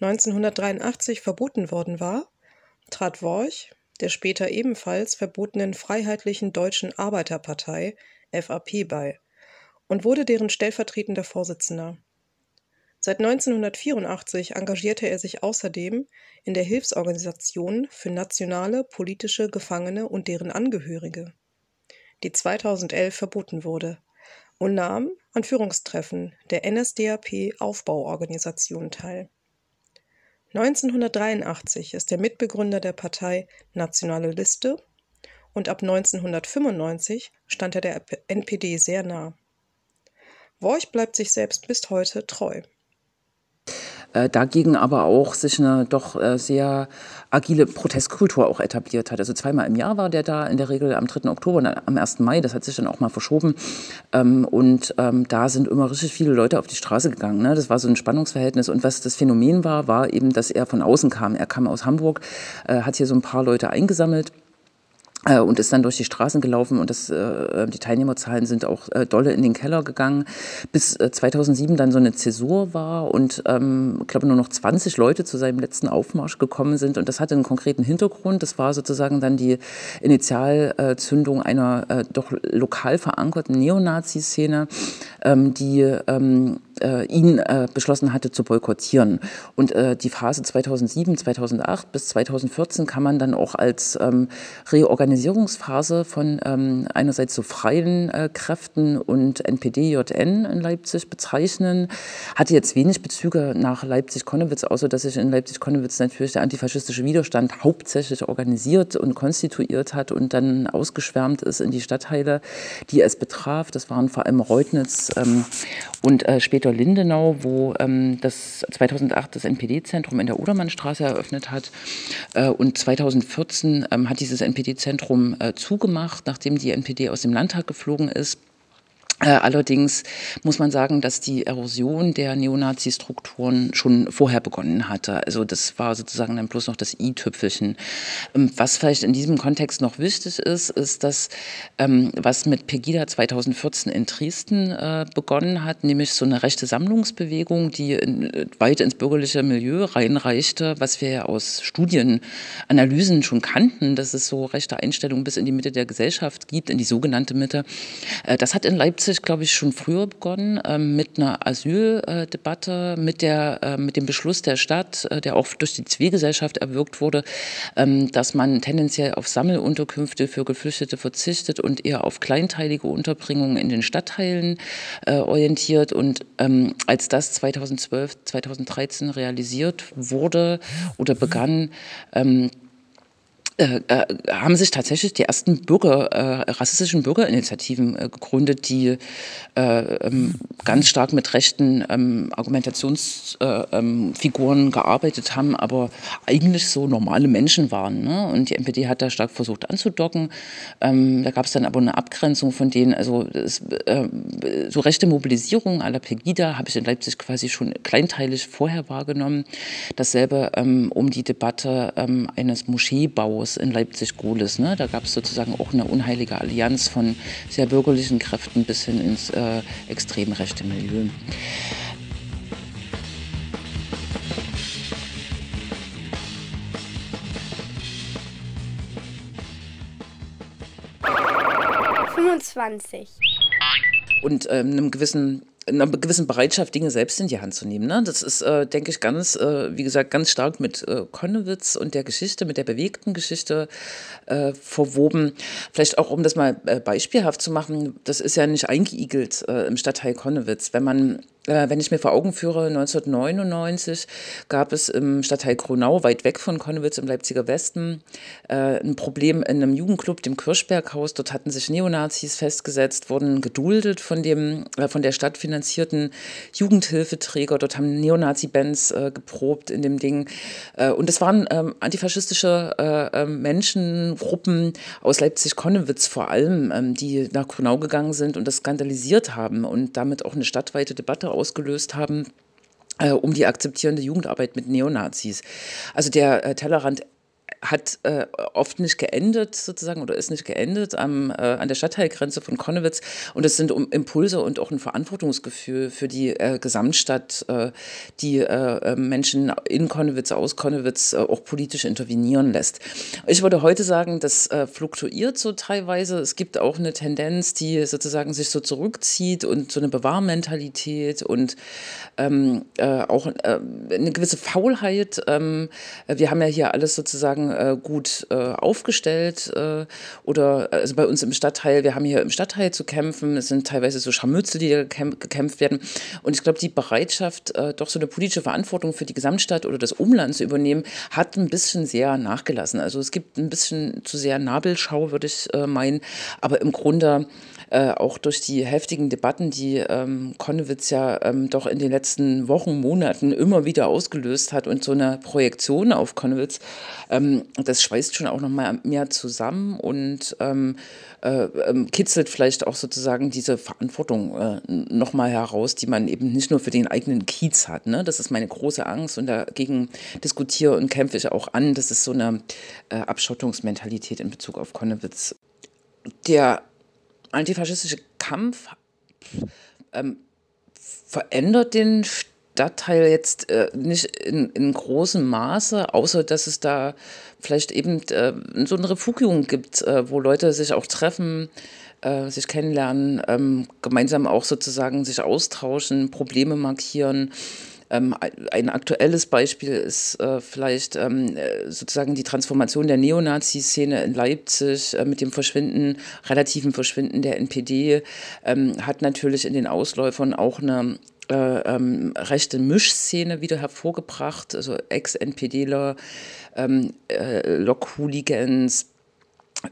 1983 verboten worden war, trat Worch, der später ebenfalls verbotenen Freiheitlichen Deutschen Arbeiterpartei FAP bei und wurde deren stellvertretender Vorsitzender. Seit 1984 engagierte er sich außerdem in der Hilfsorganisation für nationale politische Gefangene und deren Angehörige, die 2011 verboten wurde, und nahm an Führungstreffen der NSDAP Aufbauorganisation teil. 1983 ist er Mitbegründer der Partei Nationale Liste und ab 1995 stand er der NPD sehr nah. Worch bleibt sich selbst bis heute treu. Äh, dagegen aber auch sich eine doch äh, sehr agile Protestkultur auch etabliert hat. Also zweimal im Jahr war der da, in der Regel am 3. Oktober und am 1. Mai, das hat sich dann auch mal verschoben. Ähm, und ähm, da sind immer richtig viele Leute auf die Straße gegangen. Ne? Das war so ein Spannungsverhältnis. Und was das Phänomen war, war eben, dass er von außen kam. Er kam aus Hamburg, äh, hat hier so ein paar Leute eingesammelt und ist dann durch die Straßen gelaufen und das, äh, die Teilnehmerzahlen sind auch äh, dolle in den Keller gegangen, bis äh, 2007 dann so eine Zäsur war und ähm, ich glaube nur noch 20 Leute zu seinem letzten Aufmarsch gekommen sind und das hatte einen konkreten Hintergrund. Das war sozusagen dann die Initialzündung einer äh, doch lokal verankerten Neonazi-Szene, ähm, die ähm, äh, ihn äh, beschlossen hatte zu boykottieren. Und äh, die Phase 2007, 2008 bis 2014 kann man dann auch als ähm, Reorganisierungsphase von ähm, einerseits so freien äh, Kräften und NPD-JN in Leipzig bezeichnen. Hatte jetzt wenig Bezüge nach Leipzig-Konnewitz, außer dass sich in Leipzig-Konnewitz natürlich der antifaschistische Widerstand hauptsächlich organisiert und konstituiert hat und dann ausgeschwärmt ist in die Stadtteile, die es betraf. Das waren vor allem Reutnitz ähm, und äh, später Dr. Lindenau, wo ähm, das 2008 das NPD-Zentrum in der Odermannstraße eröffnet hat. Äh, und 2014 ähm, hat dieses NPD-Zentrum äh, zugemacht, nachdem die NPD aus dem Landtag geflogen ist. Äh, allerdings muss man sagen, dass die Erosion der Neonazi-Strukturen schon vorher begonnen hatte. Also das war sozusagen dann bloß noch das i-Tüpfelchen. Ähm, was vielleicht in diesem Kontext noch wichtig ist, ist, dass ähm, was mit Pegida 2014 in Dresden äh, begonnen hat, nämlich so eine rechte Sammlungsbewegung, die äh, weit ins bürgerliche Milieu reinreichte, was wir ja aus Studienanalysen schon kannten, dass es so rechte Einstellungen bis in die Mitte der Gesellschaft gibt, in die sogenannte Mitte. Das hat in Leipzig sich, glaube ich, schon früher begonnen ähm, mit einer Asyldebatte, mit, der, äh, mit dem Beschluss der Stadt, äh, der auch durch die Zivilgesellschaft erwirkt wurde, ähm, dass man tendenziell auf Sammelunterkünfte für Geflüchtete verzichtet und eher auf kleinteilige Unterbringungen in den Stadtteilen äh, orientiert. Und ähm, als das 2012, 2013 realisiert wurde oder begann, ähm, äh, äh, haben sich tatsächlich die ersten Bürger, äh, rassistischen Bürgerinitiativen äh, gegründet, die äh, ähm, ganz stark mit rechten ähm, Argumentationsfiguren äh, ähm, gearbeitet haben, aber eigentlich so normale Menschen waren. Ne? Und die NPD hat da stark versucht anzudocken. Ähm, da gab es dann aber eine Abgrenzung von denen, also es, so rechte Mobilisierung à la Pegida habe ich in Leipzig quasi schon kleinteilig vorher wahrgenommen. Dasselbe ähm, um die Debatte ähm, eines Moscheebaus Haus in Leipzig-Gohlis. Ne? Da gab es sozusagen auch eine unheilige Allianz von sehr bürgerlichen Kräften bis hin ins äh, extrem rechte Milieu. Und ähm, einem gewissen einer gewissen Bereitschaft, Dinge selbst in die Hand zu nehmen. Ne? Das ist, äh, denke ich, ganz, äh, wie gesagt, ganz stark mit äh, Konnewitz und der Geschichte, mit der bewegten Geschichte äh, verwoben. Vielleicht auch, um das mal äh, beispielhaft zu machen, das ist ja nicht eingeigelt äh, im Stadtteil Konnewitz. Wenn man wenn ich mir vor Augen führe, 1999 gab es im Stadtteil Kronau, weit weg von Konnewitz im Leipziger Westen, äh, ein Problem in einem Jugendclub, dem Kirschberghaus. Dort hatten sich Neonazis festgesetzt, wurden geduldet von dem äh, von der Stadt finanzierten Jugendhilfeträger. Dort haben Neonazi-Bands geprobt in dem Ding. und es waren ähm, antifaschistische ähm, Menschengruppen aus Leipzig-Konnewitz vor allem, ähm, die nach Kronau gegangen sind und das skandalisiert haben und damit auch eine stadtweite Debatte ausgelöst haben äh, um die akzeptierende Jugendarbeit mit Neonazis. Also der äh, Tellerrand hat äh, oft nicht geendet sozusagen oder ist nicht geendet am, äh, an der Stadtteilgrenze von Konnewitz. Und es sind um Impulse und auch ein Verantwortungsgefühl für die äh, Gesamtstadt, äh, die äh, äh, Menschen in Konnewitz, aus Konnewitz auch politisch intervenieren lässt. Ich würde heute sagen, das fluktuiert so teilweise. Es gibt auch eine Tendenz, die sozusagen sich so zurückzieht und so eine Bewahrmentalität und ähm, auch eine gewisse Faulheit. Ähm, wir haben ja hier alles sozusagen äh, gut äh, aufgestellt äh, oder also bei uns im Stadtteil, wir haben hier im Stadtteil zu kämpfen, es sind teilweise so Scharmützel, die gekämpft werden. Und ich glaube, die Bereitschaft, äh, doch so eine politische Verantwortung für die Gesamtstadt oder das Umland zu übernehmen, hat ein bisschen sehr nachgelassen. Also es gibt ein bisschen zu sehr Nabelschau, würde ich äh, meinen, aber im Grunde äh, auch durch die heftigen Debatten, die ähm, Konnewitz ja ähm, doch in den letzten Wochen, Monaten immer wieder ausgelöst hat und so eine Projektion auf Konnewitz, ähm, das schweißt schon auch noch mal mehr zusammen und ähm, äh, ähm, kitzelt vielleicht auch sozusagen diese Verantwortung äh, noch heraus, die man eben nicht nur für den eigenen Kiez hat. Ne? Das ist meine große Angst und dagegen diskutiere und kämpfe ich auch an. Das ist so eine äh, Abschottungsmentalität in Bezug auf Konnewitz. Der antifaschistische Kampf ähm, verändert den Stadtteil jetzt äh, nicht in, in großem Maße, außer dass es da vielleicht eben äh, so eine Refugium gibt, äh, wo Leute sich auch treffen, äh, sich kennenlernen, ähm, gemeinsam auch sozusagen sich austauschen, Probleme markieren. Ähm, ein aktuelles Beispiel ist äh, vielleicht ähm, sozusagen die Transformation der Neonazi-Szene in Leipzig äh, mit dem Verschwinden, relativen Verschwinden der NPD, ähm, hat natürlich in den Ausläufern auch eine äh, ähm, rechte Mischszene wieder hervorgebracht, also Ex-NPDler, ähm, äh, Lok-Hooligans,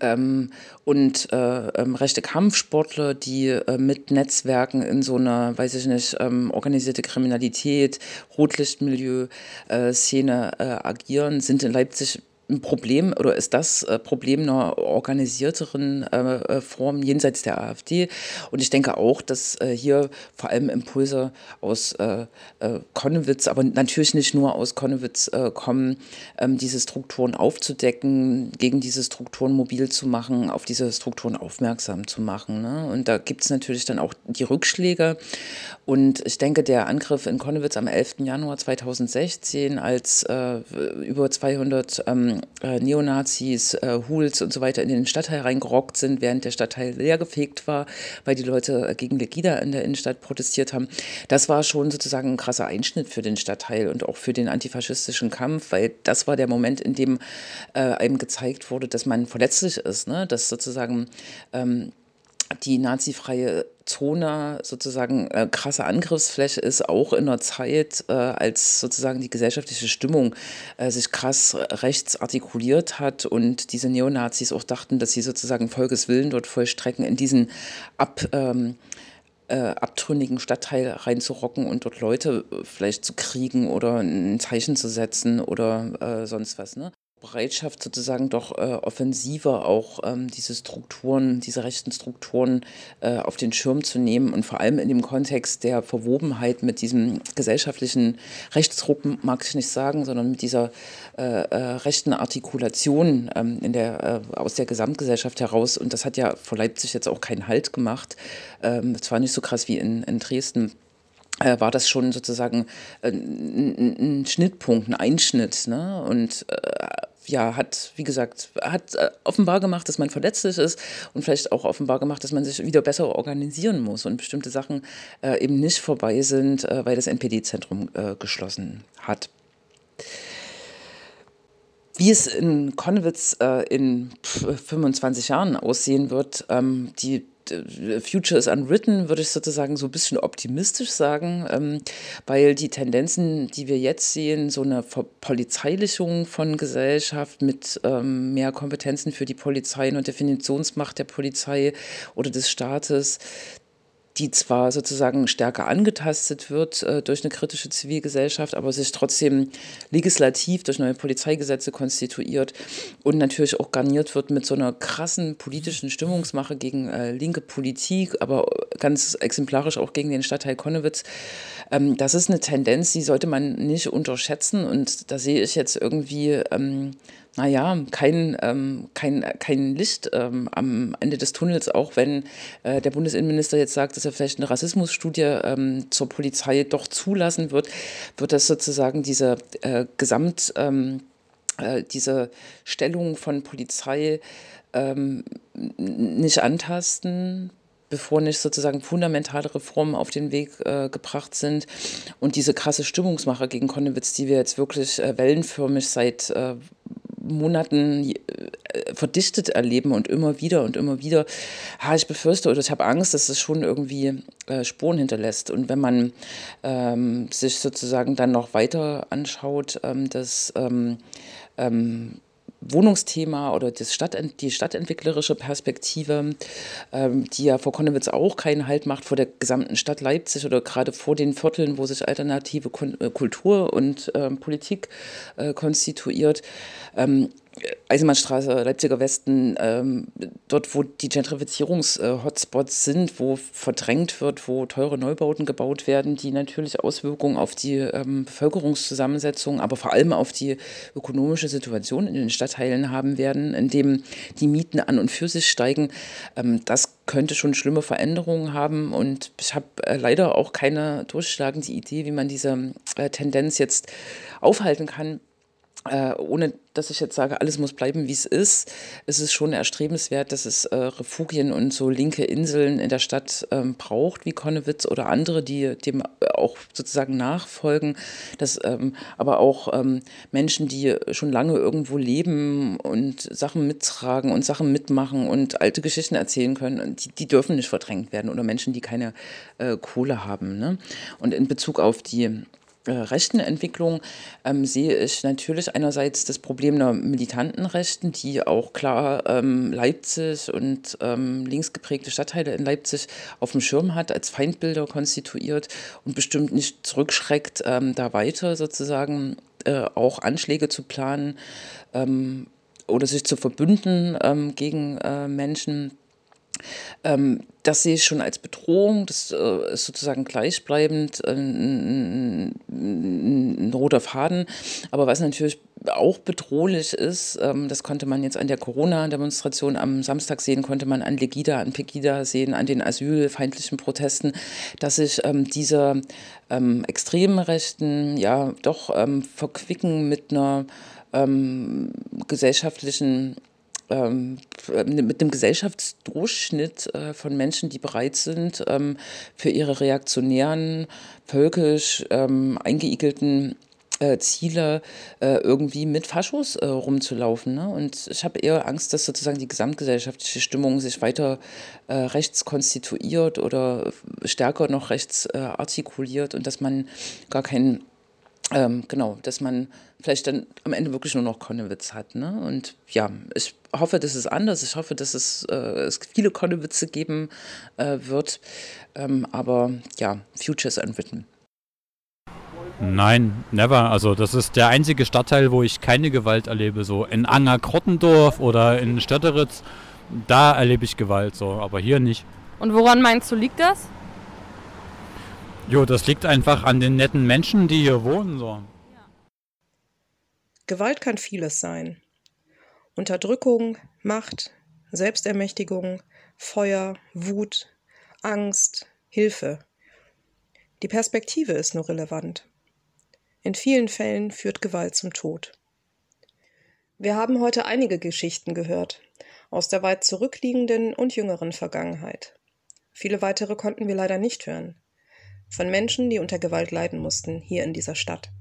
ähm, und äh, ähm, rechte Kampfsportler, die äh, mit Netzwerken in so einer, weiß ich nicht, ähm, organisierte Kriminalität, Rotlichtmilieu-Szene äh, äh, agieren, sind in Leipzig ein Problem oder ist das äh, Problem einer organisierteren äh, äh, Form jenseits der AfD. Und ich denke auch, dass hier vor allem Impulse aus Konnewitz, aber natürlich nicht nur aus Konnewitz kommen, ähm, diese Strukturen aufzudecken, gegen diese Strukturen mobil zu machen, auf diese Strukturen aufmerksam zu machen. Ne? Und da gibt es natürlich dann auch die Rückschläge. Und ich denke, der Angriff in Konnewitz am 11. Januar 2016, als über 200 ähm, äh, Neonazis, äh, Hools und so weiter in den Stadtteil reingerockt sind, während der Stadtteil leergefegt war, weil die Leute gegen Legida in der Innenstadt protestiert haben. Das war schon sozusagen ein krasser Einschnitt für den Stadtteil und auch für den antifaschistischen Kampf, weil das war der Moment, in dem äh, einem gezeigt wurde, dass man verletzlich ist, ne? dass sozusagen ähm, die nazifreie Zone sozusagen äh, krasse Angriffsfläche ist, auch in der Zeit, äh, als sozusagen die gesellschaftliche Stimmung äh, sich krass rechts artikuliert hat und diese Neonazis auch dachten, dass sie sozusagen Volkeswillen dort vollstrecken, in diesen ab, ähm, äh, abtrünnigen Stadtteil reinzurocken und dort Leute äh, vielleicht zu kriegen oder ein Zeichen zu setzen oder äh, sonst was. Ne? Bereitschaft sozusagen doch äh, offensiver auch ähm, diese Strukturen, diese rechten Strukturen äh, auf den Schirm zu nehmen und vor allem in dem Kontext der Verwobenheit mit diesem gesellschaftlichen Rechtsruck, mag ich nicht sagen, sondern mit dieser äh, äh rechten Artikulation ähm, in der, äh, aus der Gesamtgesellschaft heraus. Und das hat ja vor Leipzig jetzt auch keinen Halt gemacht. Ähm, zwar nicht so krass wie in, in Dresden äh, war das schon sozusagen ein, Schnittpunkt, ein Einschnitt. Ne? Und ja, hat, wie gesagt, hat äh, offenbar gemacht, dass man verletzlich ist und vielleicht auch offenbar gemacht, dass man sich wieder besser organisieren muss und bestimmte Sachen äh, eben nicht vorbei sind, äh, weil das NPD-Zentrum äh, geschlossen hat. Wie es in Konnewitz äh, in 25 Jahren aussehen wird, ähm, die Future is Unwritten, würde ich sozusagen so ein bisschen optimistisch sagen, ähm, weil die Tendenzen, die wir jetzt sehen, so eine Verpolizeilichung von Gesellschaft mit ähm, mehr Kompetenzen für die Polizei und Definitionsmacht der Polizei oder des Staates, die zwar sozusagen stärker angetastet wird äh, durch eine kritische Zivilgesellschaft, aber sich trotzdem legislativ durch neue Polizeigesetze konstituiert und natürlich auch garniert wird mit so einer krassen politischen Stimmungsmache gegen äh, linke Politik, aber ganz exemplarisch auch gegen den Stadtteil Konnewitz. Ähm, das ist eine Tendenz, die sollte man nicht unterschätzen und da sehe ich jetzt irgendwie ähm, naja, kein, ähm, kein, kein Licht ähm, am Ende des Tunnels, auch wenn äh, der Bundesinnenminister jetzt sagt, dass er vielleicht eine Rassismusstudie ähm, zur Polizei doch zulassen wird, wird das sozusagen diese äh, Gesamt, ähm, äh, diese Stellung von Polizei ähm, nicht antasten, bevor nicht sozusagen fundamentale Reformen auf den Weg äh, gebracht sind. Und diese krasse Stimmungsmache gegen Konnewitz, die wir jetzt wirklich äh, wellenförmig seit äh, Monaten äh, verdichtet erleben und immer wieder und immer wieder, ha, ich befürchte oder ich habe Angst, dass es schon irgendwie äh, Spuren hinterlässt. Und wenn man ähm, sich sozusagen dann noch weiter anschaut, ähm, dass ähm, ähm Wohnungsthema oder das Stadt, die stadtentwicklerische Perspektive, ähm, die ja vor Konnewitz auch keinen Halt macht vor der gesamten Stadt Leipzig oder gerade vor den Vierteln, wo sich alternative äh, Kultur und ähm, Politik äh, konstituiert. Ähm, Eisenbahnstraße, Leipziger Westen, ähm, dort, wo die Gentrifizierungs-Hotspots sind, wo verdrängt wird, wo teure Neubauten gebaut werden, die natürlich Auswirkungen auf die ähm, Bevölkerungszusammensetzung, aber vor allem auf die ökonomische Situation in den Stadtteilen haben werden, indem die Mieten an und für sich steigen. Ähm, das könnte schon schlimme Veränderungen haben und ich habe äh, leider auch keine durchschlagende Idee, wie man diese äh, Tendenz jetzt aufhalten kann äh, ohne dass ich jetzt sage, alles muss bleiben, wie es ist, ist es schon erstrebenswert, dass es äh, Refugien und so linke Inseln in der Stadt ähm, braucht, wie Konnewitz oder andere, die dem auch sozusagen nachfolgen, dass ähm, aber auch ähm, Menschen, die schon lange irgendwo leben und Sachen mittragen und Sachen mitmachen und alte Geschichten erzählen können, die, die dürfen nicht verdrängt werden oder Menschen, die keine äh, Kohle haben. Ne? Und in Bezug auf die äh, rechten Entwicklung ähm, sehe ich natürlich einerseits das Problem der militanten Rechten, die auch klar ähm, Leipzig und ähm, linksgeprägte Stadtteile in Leipzig auf dem Schirm hat, als Feindbilder konstituiert und bestimmt nicht zurückschreckt, ähm, da weiter sozusagen äh, auch Anschläge zu planen ähm, oder sich zu verbünden ähm, gegen äh, Menschen. Ähm, das sehe ich schon als Bedrohung, das äh, ist sozusagen gleichbleibend äh, ein, ein, roter Faden. Aber was natürlich auch bedrohlich ist, ähm, das konnte man jetzt an der Corona-Demonstration am Samstag sehen, konnte man an Legida, an Pegida sehen, an den asylfeindlichen Protesten, dass sich ähm, diese ähm, extremen Rechten ja doch ähm, verquicken mit einer ähm, gesellschaftlichen ähm, mit dem Gesellschaftsdurchschnitt äh, von Menschen, die bereit sind, ähm, für ihre reaktionären, völkisch ähm, eingeigelten äh, Ziele äh, irgendwie mit Faschos äh, rumzulaufen. Ne? Und ich habe eher Angst, dass sozusagen die gesamtgesellschaftliche Stimmung sich weiter äh, rechts konstituiert oder stärker noch rechts äh, artikuliert und dass man gar keinen ähm, genau, dass man vielleicht dann am Ende wirklich nur noch Konnewitz hat. Ne? Und ja, ich hoffe, dass es anders. Ich hoffe, dass es, äh, es viele Konnewitze geben äh, wird. Ähm, aber ja, Future is unwritten. Nein, never. Also das ist der einzige Stadtteil, wo ich keine Gewalt erlebe. So in Anger-Krottendorf oder in Stötteritz, da erlebe ich Gewalt so, aber hier nicht. Und woran meinst du, liegt das? Jo, das liegt einfach an den netten Menschen, die hier wohnen. So. Gewalt kann vieles sein. Unterdrückung, Macht, Selbstermächtigung, Feuer, Wut, Angst, Hilfe. Die Perspektive ist nur relevant. In vielen Fällen führt Gewalt zum Tod. Wir haben heute einige Geschichten gehört, aus der weit zurückliegenden und jüngeren Vergangenheit. Viele weitere konnten wir leider nicht hören. Von Menschen, die unter Gewalt leiden mussten, hier in dieser Stadt.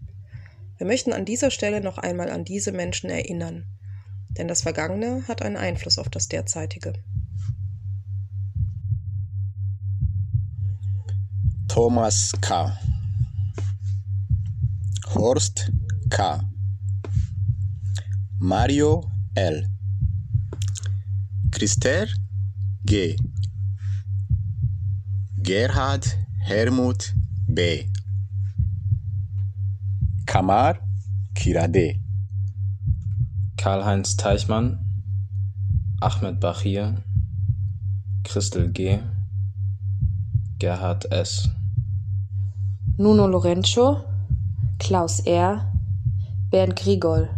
Wir möchten an dieser Stelle noch einmal an diese Menschen erinnern, denn das Vergangene hat einen Einfluss auf das Derzeitige. Thomas K. Horst K. Mario L. Christer G. Gerhard Helmut B. Kamar Kirade. Karl-Heinz Teichmann, Ahmed Bachir, Christel G., Gerhard S. Nuno Lorenzo, Klaus R., Bernd Grigol.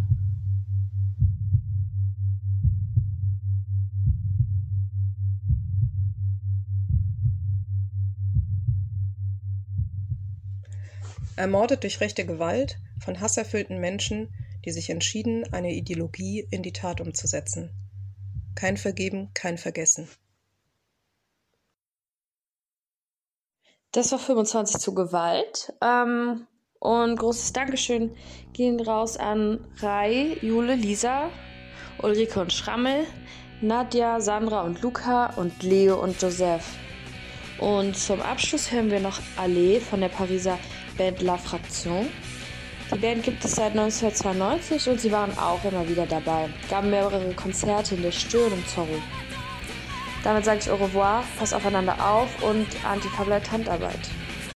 Ermordet durch rechte Gewalt von hasserfüllten Menschen, die sich entschieden, eine Ideologie in die Tat umzusetzen. Kein Vergeben, kein Vergessen. Das war 25 zu Gewalt. Ähm, und großes Dankeschön gehen raus an Rai, Jule, Lisa, Ulrike und Schrammel, Nadja, Sandra und Luca und Leo und Joseph. Und zum Abschluss hören wir noch Allee von der Pariser Band La Fraction. Die Band gibt es seit 1992 und sie waren auch immer wieder dabei, gaben mehrere Konzerte in der Stör und Zorro. Damit sage ich au revoir, pass aufeinander auf und Antifa bleibt Handarbeit.